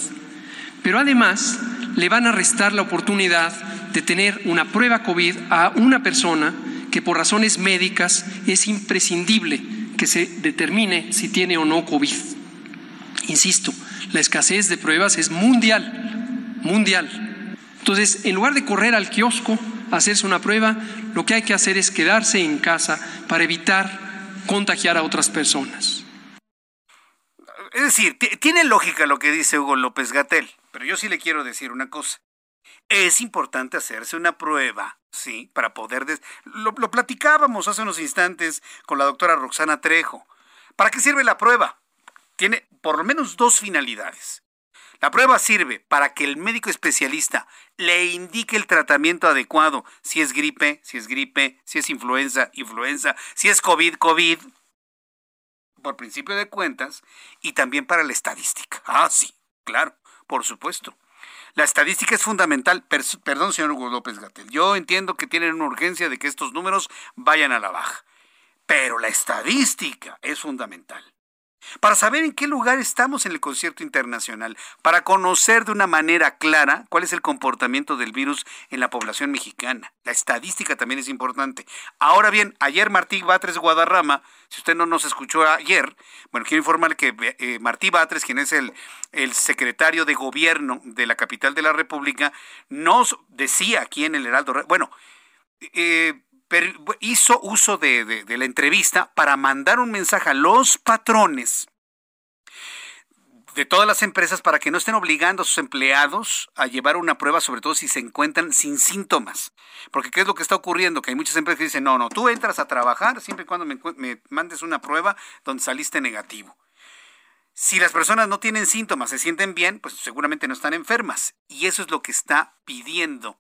Pero además le van a restar la oportunidad de tener una prueba COVID a una persona que por razones médicas es imprescindible que se determine si tiene o no COVID. Insisto, la escasez de pruebas es mundial, mundial. Entonces, en lugar de correr al kiosco a hacerse una prueba, lo que hay que hacer es quedarse en casa para evitar contagiar a otras personas. Es decir, tiene lógica lo que dice Hugo López Gatel, pero yo sí le quiero decir una cosa. Es importante hacerse una prueba, ¿sí? Para poder... Lo, lo platicábamos hace unos instantes con la doctora Roxana Trejo. ¿Para qué sirve la prueba? Tiene por lo menos dos finalidades. La prueba sirve para que el médico especialista le indique el tratamiento adecuado, si es gripe, si es gripe, si es influenza, influenza, si es COVID, COVID, por principio de cuentas, y también para la estadística. Ah, sí, claro, por supuesto. La estadística es fundamental. perdón, señor Hugo López Gatel. Yo entiendo que tienen una urgencia de que estos números vayan a la baja. Pero la estadística es fundamental para saber en qué lugar estamos en el concierto internacional, para conocer de una manera clara cuál es el comportamiento del virus en la población mexicana. La estadística también es importante. Ahora bien, ayer Martí Batres Guadarrama, si usted no nos escuchó ayer, bueno, quiero informarle que eh, Martí Batres, quien es el, el secretario de gobierno de la capital de la República, nos decía aquí en el Heraldo, bueno, eh, hizo uso de, la entrevista para mandar un mensaje a los patrones de todas las empresas para que no estén obligando a sus empleados a llevar una prueba, sobre todo si se encuentran sin síntomas. Porque ¿qué es lo que está ocurriendo? Que hay muchas empresas que dicen, no, no, tú entras a trabajar siempre y cuando me, me mandes una prueba donde saliste negativo. Si las personas no tienen síntomas, se sienten bien, pues seguramente no están enfermas. Y eso es lo que está pidiendo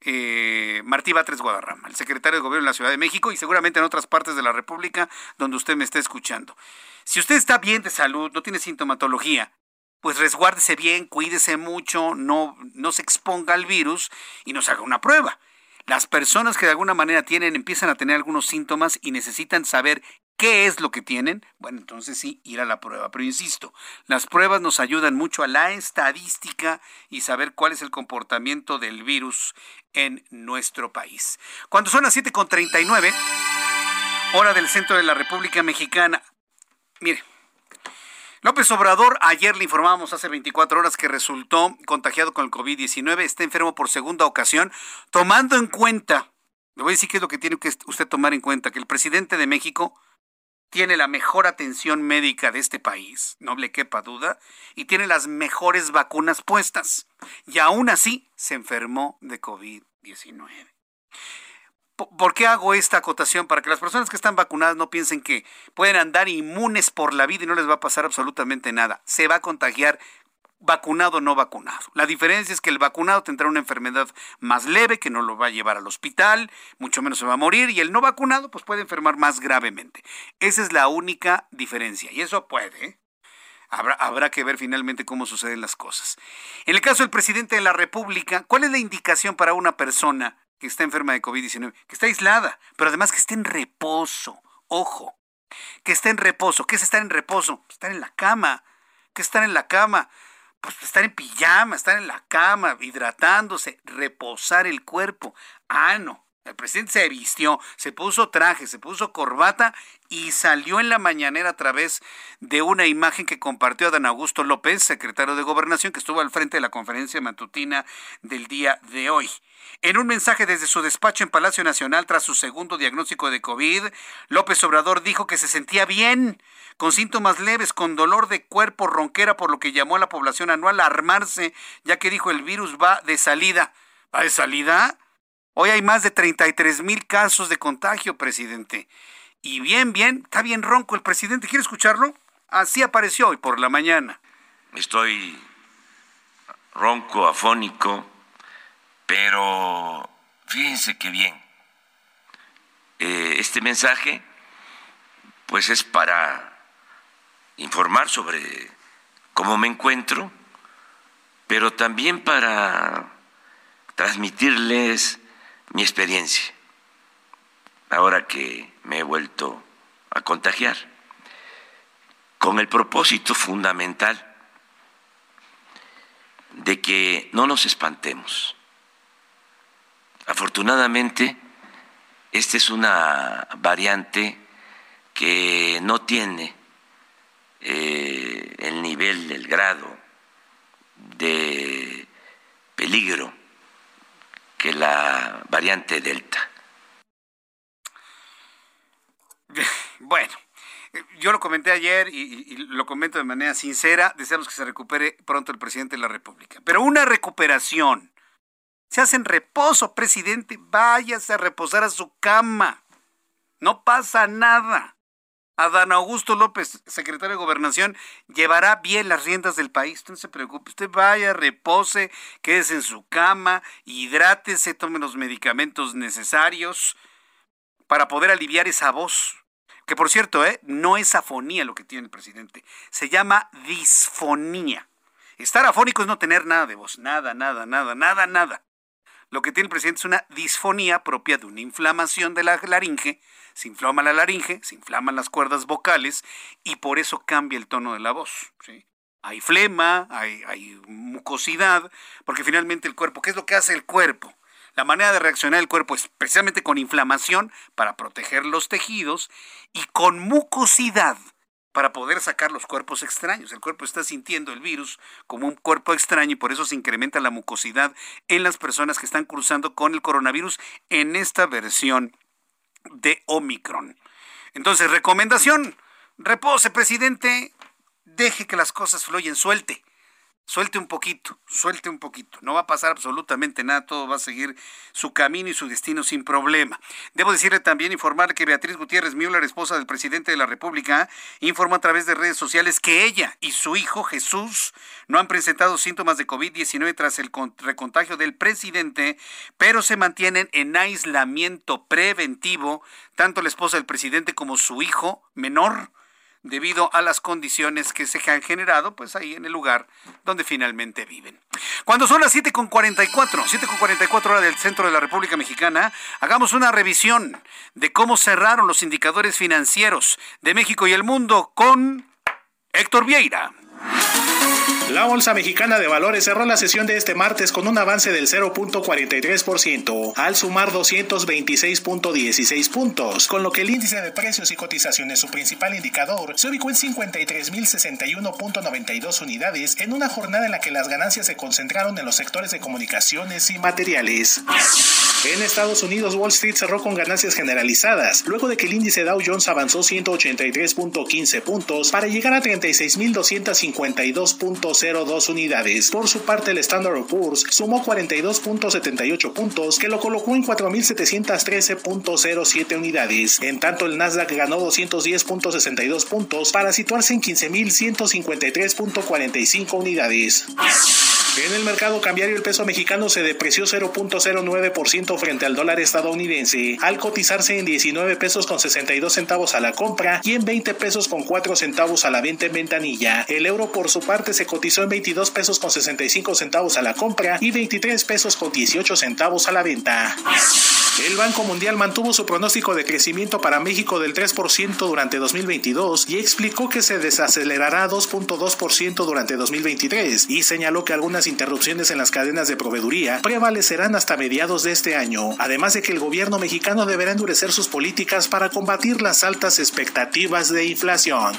eh, Martí Batres Guadarrama, el secretario de Gobierno de la Ciudad de México y seguramente en otras partes de la República donde usted me está escuchando. Si usted está bien de salud, no tiene sintomatología, pues resguárdese bien, cuídese mucho, no, no se exponga al virus y nos haga una prueba. Las personas que de alguna manera tienen, empiezan a tener algunos síntomas y necesitan saber qué es lo que tienen, bueno, entonces sí, ir a la prueba. Pero insisto, las pruebas nos ayudan mucho a la estadística y saber cuál es el comportamiento del virus en nuestro país. Cuando son las 7.39, hora del centro de la República Mexicana, mire, López Obrador, ayer le informábamos hace 24 horas que resultó contagiado con el COVID-19, está enfermo por segunda ocasión, tomando en cuenta, le voy a decir qué es lo que tiene que usted tomar en cuenta, que el presidente de México tiene la mejor atención médica de este país, no le quepa duda, y tiene las mejores vacunas puestas, y aún así se enfermó de COVID-19. ¿Por qué hago esta acotación? Para que las personas que están vacunadas no piensen que pueden andar inmunes por la vida y no les va a pasar absolutamente nada. Se va a contagiar vacunado o no vacunado. La diferencia es que el vacunado tendrá una enfermedad más leve que no lo va a llevar al hospital, mucho menos se va a morir y el no vacunado pues puede enfermar más gravemente. Esa es la única diferencia y eso puede. ¿eh? Habrá, habrá que ver finalmente cómo suceden las cosas. En el caso del presidente de la República, ¿cuál es la indicación para una persona que está enferma de COVID-19, que está aislada, pero además que esté en reposo. Ojo, que esté en reposo. ¿Qué es estar en reposo? Estar en la cama. ¿Qué es estar en la cama? Pues estar en pijama, estar en la cama, hidratándose, reposar el cuerpo. Ah, no. El presidente se vistió, se puso traje, se puso corbata y salió en la mañanera a través de una imagen que compartió Dan Augusto López, secretario de Gobernación, que estuvo al frente de la conferencia matutina del día de hoy. En un mensaje desde su despacho en Palacio Nacional tras su segundo diagnóstico de COVID, López Obrador dijo que se sentía bien, con síntomas leves, con dolor de cuerpo, ronquera, por lo que llamó a la población anual a armarse, ya que dijo el virus va de salida. ¿Va de salida? Hoy hay más de 33 mil casos de contagio, presidente. Y bien, bien, está bien ronco el presidente. ¿Quiere escucharlo? Así apareció hoy por la mañana. Estoy ronco, afónico pero fíjense qué bien. Eh, este mensaje, pues es para informar sobre cómo me encuentro, pero también para transmitirles mi experiencia, ahora que me he vuelto a contagiar, con el propósito fundamental de que no nos espantemos. Afortunadamente, esta es una variante que no tiene eh, el nivel nivel, el grado de peligro que la variante Delta. Bueno, yo lo comenté ayer y, lo comento de manera sincera, deseamos que se recupere pronto el presidente de la República. Pero una recuperación, se hace en reposo, presidente, váyase a reposar a su cama. No pasa nada. Adán Augusto López, secretario de Gobernación, llevará bien las riendas del país. no se preocupe. Usted vaya, repose, quédese en su cama, hidrátese, tome los medicamentos necesarios para poder aliviar esa voz. Que por cierto, ¿eh? no es afonía lo que tiene el presidente. Se llama disfonía. Estar afónico es no tener nada de voz. Nada, nada, nada, nada, nada. Lo que tiene el presidente es una disfonía propia de una inflamación de la laringe se inflama la laringe, se inflaman las cuerdas vocales y por eso cambia el tono de la voz. Hay flema, hay, hay mucosidad, porque finalmente el cuerpo, ¿qué es lo que hace el cuerpo? La manera de reaccionar el cuerpo es precisamente con inflamación para proteger los tejidos y con mucosidad para poder sacar los cuerpos extraños. El cuerpo está sintiendo el virus como un cuerpo extraño y por eso se incrementa la mucosidad en las personas que están cruzando con el coronavirus en esta versión de Omicron. Entonces, recomendación, repose, presidente, deje que las cosas fluyan, suelte suelte un poquito, suelte un poquito. No va a pasar absolutamente nada, todo va a seguir su camino y su destino sin problema. Debo decirle también, informar que Beatriz Gutiérrez Müller, esposa del presidente de la República, informó a través de redes sociales que ella y su hijo Jesús no han presentado síntomas de COVID-19 tras el recontagio del presidente, pero se mantienen en aislamiento preventivo, tanto la esposa del presidente como su hijo menor debido a las condiciones que se han generado pues ahí en el lugar donde finalmente viven. Cuando son las 7.44, 7.44 horas del centro de la República Mexicana, hagamos una revisión de cómo cerraron los indicadores financieros de México y el mundo con Héctor Vieira. La Bolsa Mexicana de Valores cerró la sesión de este martes con un avance del 0.43% al sumar 226.16 puntos, con lo que el índice de precios y cotizaciones, su principal indicador, se ubicó en 53.061.92 unidades en una jornada en la que las ganancias se concentraron en los sectores de comunicaciones y materiales. En Estados Unidos, Wall Street cerró con ganancias generalizadas, luego de que el índice Dow Jones avanzó 183.15 puntos para llegar a 36.252 puntos 0.02 unidades. Por su parte, el Standard Poor's sumó 42.78 puntos, que lo colocó en 4.713.07 unidades. En tanto, el Nasdaq ganó 210.62 puntos para situarse en 15.153.45 unidades. En el mercado cambiario el peso mexicano se depreció 0.09% frente al dólar estadounidense, al cotizarse en 19 pesos con 62 centavos a la compra y en 20 pesos con 4 centavos a la venta en ventanilla. El euro por su parte se cotizó en 22 pesos con 65 centavos a la compra y 23 pesos con 18 centavos a la venta. El Banco Mundial mantuvo su pronóstico de crecimiento para México del 3% durante 2022 y explicó que se desacelerará 2.2% durante 2023 y señaló que algunas interrupciones en las cadenas de proveeduría prevalecerán hasta mediados de este año, además de que el gobierno mexicano deberá endurecer sus políticas para combatir las altas expectativas de inflación.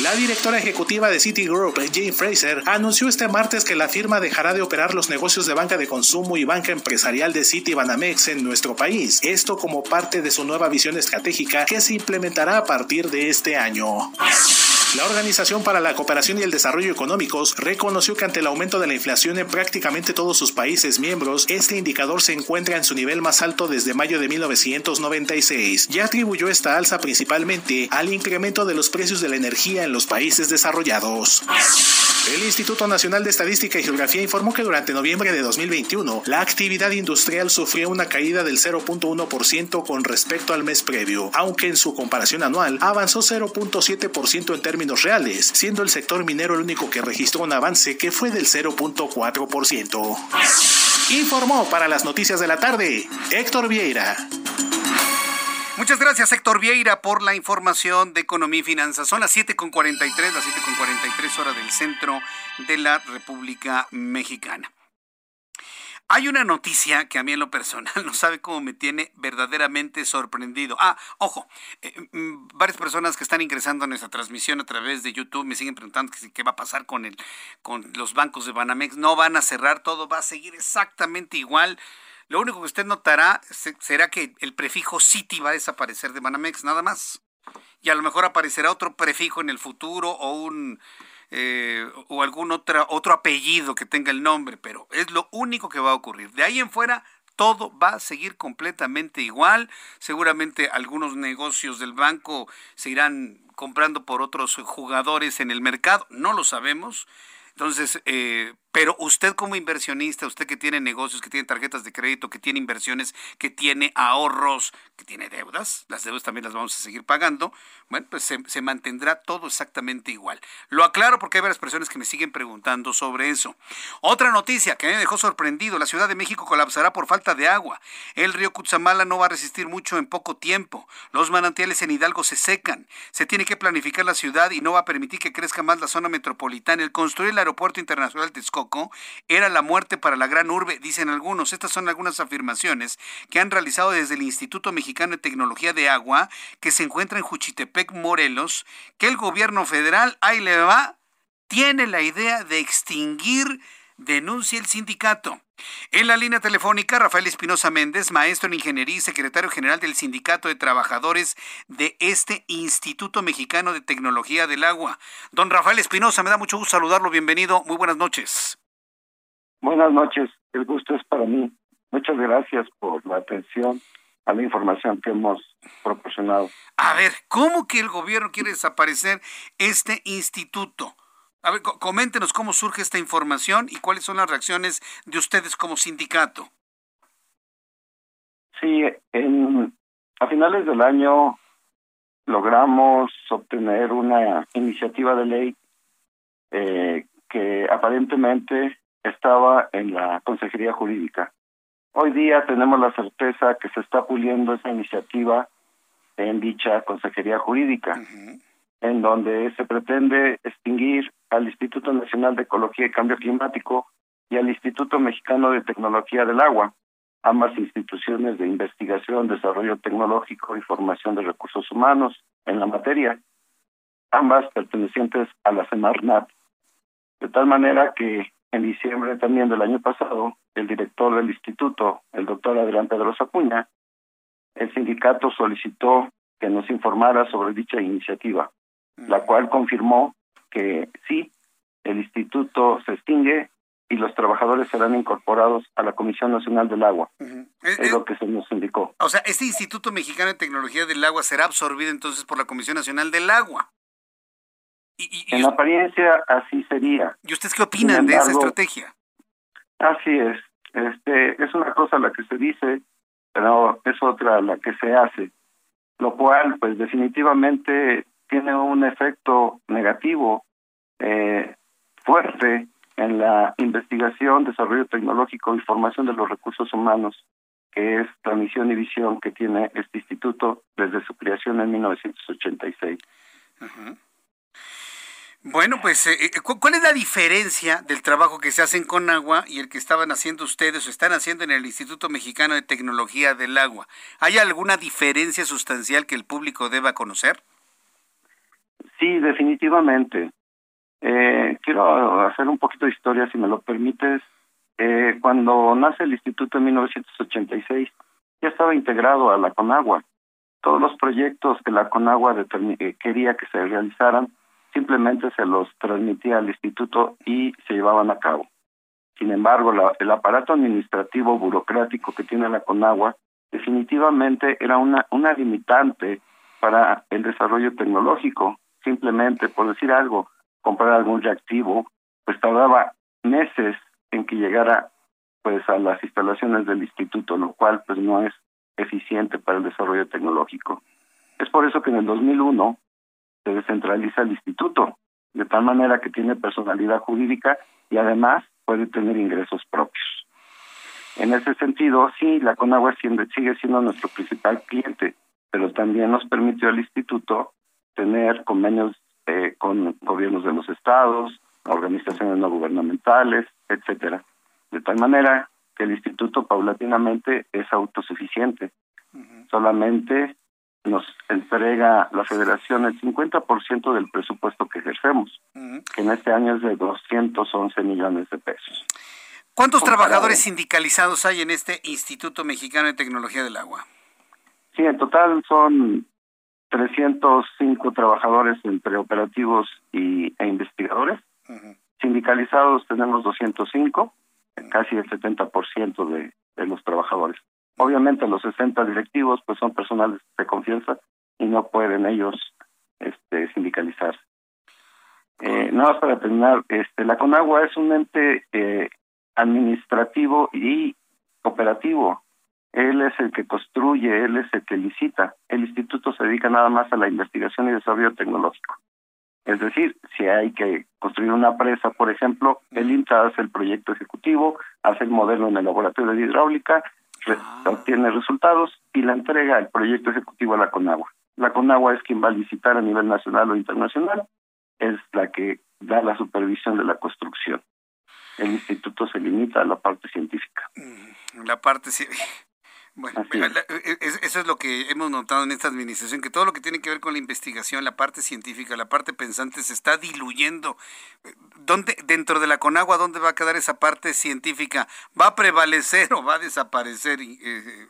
La directora ejecutiva de Citigroup, Jane Fraser, anunció este martes que la firma dejará de operar los negocios de banca de consumo y banca empresarial de Citibanamex en nuestro país, esto como parte de su nueva visión estratégica que se implementará a partir de este año. La Organización para la Cooperación y el Desarrollo Económicos reconoció que ante el aumento de la inflación en prácticamente todos sus países miembros, este indicador se encuentra en su nivel más alto desde mayo de 1996 y atribuyó esta alza principalmente al incremento de los precios de la energía en los países desarrollados. El Instituto Nacional de Estadística y Geografía informó que durante noviembre de 2021 la actividad industrial sufrió una caída del 0.1% con respecto al mes previo, aunque en su comparación anual avanzó 0.7% en términos reales, siendo el sector minero el único que registró un avance que fue del 0.4%. Informó para las noticias de la tarde Héctor Vieira. Muchas gracias, Héctor Vieira, por la información de economía y finanzas. Son las 7.43, las 7.43 horas del centro de la República Mexicana. Hay una noticia que a mí en lo personal no sabe cómo me tiene verdaderamente sorprendido. Ah, ojo, eh, mm, varias personas que están ingresando a nuestra transmisión a través de YouTube me siguen preguntando qué va a pasar con, el, con los bancos de Banamex. No van a cerrar, todo va a seguir exactamente igual. Lo único que usted notará será que el prefijo City va a desaparecer de Banamex, nada más. Y a lo mejor aparecerá otro prefijo en el futuro o un eh, o algún otra, otro apellido que tenga el nombre, pero es lo único que va a ocurrir. De ahí en fuera, todo va a seguir completamente igual. Seguramente algunos negocios del banco se irán comprando por otros jugadores en el mercado, no lo sabemos. Entonces, eh, pero usted como inversionista, usted que tiene negocios, que tiene tarjetas de crédito, que tiene inversiones, que tiene ahorros, que tiene deudas, las deudas también las vamos a seguir pagando, bueno, pues se, mantendrá todo exactamente igual. Lo aclaro porque hay varias personas que me siguen preguntando sobre eso. Otra noticia que me dejó sorprendido, la Ciudad de México colapsará por falta de agua. El río Cutzamala no va a resistir mucho en poco tiempo. Los manantiales en Hidalgo se secan. Se tiene que planificar la ciudad y no va a permitir que crezca más la zona metropolitana. El construir el aeropuerto internacional de Texcoco era la muerte para la gran urbe, dicen algunos. Estas son algunas afirmaciones que han realizado desde el Instituto Mexicano de Tecnología de Agua, que se encuentra en Juchitepec, Morelos, que el gobierno federal, ahí le va, tiene la idea de extinguir, denuncia el sindicato. En la línea telefónica, Rafael Espinosa Méndez, maestro en ingeniería y secretario general del Sindicato de Trabajadores de este Instituto Mexicano de Tecnología del Agua. Don Rafael Espinosa, me da mucho gusto saludarlo. Bienvenido. Muy buenas noches. Buenas noches, el gusto es para mí. Muchas gracias por la atención a la información que hemos proporcionado. A ver, ¿cómo que el gobierno quiere desaparecer este instituto? A ver, coméntenos cómo surge esta información y cuáles son las reacciones de ustedes como sindicato. Sí, en, a finales del año logramos obtener una iniciativa de ley eh, que aparentemente estaba en la Consejería Jurídica. Hoy día tenemos la certeza que se está puliendo esa iniciativa en dicha Consejería Jurídica, en donde se pretende extinguir al Instituto Nacional de Ecología y Cambio Climático y al Instituto Mexicano de Tecnología del Agua, ambas instituciones de investigación, desarrollo tecnológico y formación de recursos humanos en la materia, ambas pertenecientes a la Semarnat. De tal manera que en diciembre también del año pasado, el director del instituto, el doctor Adrián Pedro Acuña, el sindicato solicitó que nos informara sobre dicha iniciativa, la cual confirmó que sí, el instituto se extingue y los trabajadores serán incorporados a la Comisión Nacional del Agua. Es, es, lo que se nos indicó. O sea, este Instituto Mexicano de Tecnología del Agua será absorbido entonces por la Comisión Nacional del Agua en apariencia así sería. ¿Y ustedes qué opinan de esa estrategia? Así es. Este es una cosa la que se dice, pero es otra la que se hace, lo cual, pues definitivamente tiene un efecto negativo eh, fuerte en la investigación, desarrollo tecnológico y formación de los recursos humanos, que es la misión y visión que tiene este instituto desde su creación en 1986. Ajá. Bueno, pues, eh, eh, ¿cuál es la diferencia del trabajo que se hace en Conagua y el que estaban haciendo ustedes o están haciendo en el Instituto Mexicano de Tecnología del Agua? ¿Hay alguna diferencia sustancial que el público deba conocer? Sí, definitivamente. Eh, quiero hacer un poquito de historia, si me lo permites. Eh, cuando nace el Instituto en 1986, ya estaba integrado a la Conagua. Todos los proyectos que la Conagua quería que se realizaran simplemente se los transmitía al instituto y se llevaban a cabo. Sin embargo, la, el aparato administrativo burocrático que tiene la Conagua definitivamente era una, una limitante para el desarrollo tecnológico. Simplemente, por decir algo, comprar algún reactivo, pues tardaba meses en que llegara pues a las instalaciones del instituto, lo cual pues no es eficiente para el desarrollo tecnológico. Es por eso que en el 2001 se descentraliza el instituto, de tal manera que tiene personalidad jurídica y además puede tener ingresos propios. En ese sentido, sí, la Conagua sigue siendo nuestro principal cliente, pero también nos permitió al instituto tener convenios eh, con gobiernos de los estados, organizaciones no gubernamentales, etcétera. De tal manera que el instituto paulatinamente es autosuficiente. Solamente nos entrega la federación el 50% del presupuesto que ejercemos, que en este año es de 211 millones de pesos. ¿Cuántos trabajadores sindicalizados hay en este Instituto Mexicano de Tecnología del Agua? Sí, en total son 305 trabajadores entre operativos y, e investigadores. Sindicalizados tenemos 205, casi el 70% de, de los trabajadores. Obviamente los 60 directivos pues son personales de confianza y no pueden ellos este, sindicalizarse. Eh, nada más para terminar, este, la Conagua es un ente eh, administrativo y operativo. Él es el que construye, él es el que licita. El instituto se dedica nada más a la investigación y desarrollo tecnológico. Es decir, si hay que construir una presa, por ejemplo, el INTA hace el proyecto ejecutivo, hace el modelo en el laboratorio de hidráulica, Ah. obtiene resultados y la entrega el proyecto ejecutivo a la CONAGUA. La CONAGUA es quien va a licitar a nivel nacional o internacional, es la que da la supervisión de la construcción. El instituto se limita a la parte científica. Mm, la parte bueno, e, e, eso es lo que hemos notado en esta administración, que todo lo que tiene que ver con la investigación, la parte científica, la parte pensante se está diluyendo. ¿Dónde, dentro de la Conagua, dónde va a quedar esa parte científica? ¿Va a prevalecer o va a desaparecer? Eh,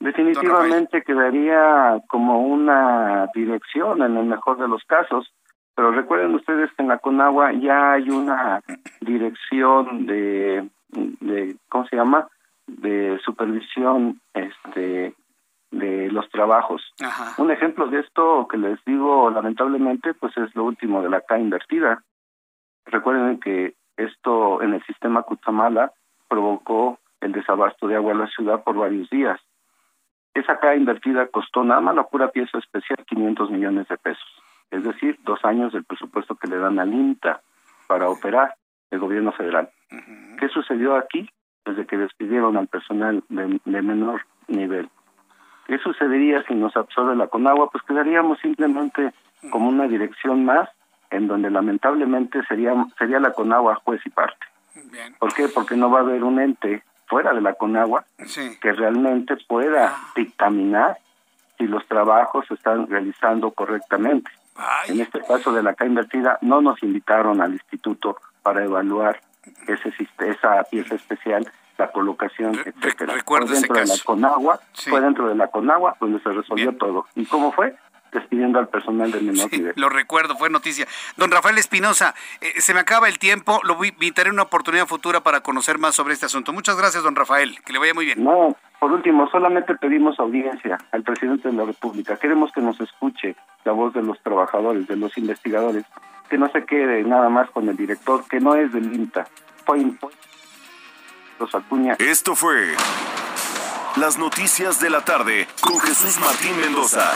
Definitivamente quedaría como una dirección en el mejor de los casos, pero recuerden ustedes que en la Conagua ya hay una dirección de, de ¿cómo se llama? De supervisión este de los trabajos. Un ejemplo de esto que les digo lamentablemente pues es lo último de la K invertida. Recuerden que esto en el sistema Cutamala provocó el desabasto de agua en la ciudad por varios días. Esa K invertida costó nada más la pura pieza especial 500 millones de pesos, es decir, dos años del presupuesto que le dan al INTA para operar el gobierno federal. ¿Qué sucedió aquí? Desde que despidieron al personal de, menor nivel. ¿Qué sucedería si nos absorbe la Conagua? Pues quedaríamos simplemente como una dirección más en donde lamentablemente sería sería la Conagua juez y parte. ¿Por qué? Porque no va a haber un ente fuera de la Conagua que realmente pueda ah. dictaminar si los trabajos se están realizando correctamente. En este caso de la K invertida no nos invitaron al instituto para evaluar ese esa pieza especial, la colocación, etcétera. Recuerdo dentro de la Conagua, fue dentro de la Conagua donde se resolvió todo. ¿Y cómo fue? despidiendo al personal del menor nivel. Lo recuerdo, fue noticia. Don Rafael Espinosa, eh, se me acaba el tiempo, lo invitaré una oportunidad futura para conocer más sobre este asunto. Muchas gracias, don Rafael, que le vaya muy bien. No, por último, solamente pedimos audiencia al presidente de la República. Queremos que nos escuche la voz de los trabajadores, de los investigadores, que no se quede nada más con el director, que no es del INTA, esto fue Las Noticias de la Tarde con Jesús Martín Mendoza.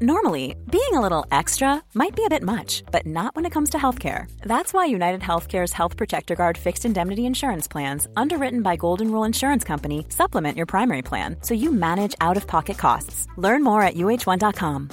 Normally, being a little extra might be a bit much, but not when it comes to healthcare. That's why United Healthcare's Health Protector Guard fixed indemnity insurance plans, underwritten by Golden Rule Insurance Company, supplement your primary plan so you manage out of pocket costs. Learn more at uh1.com.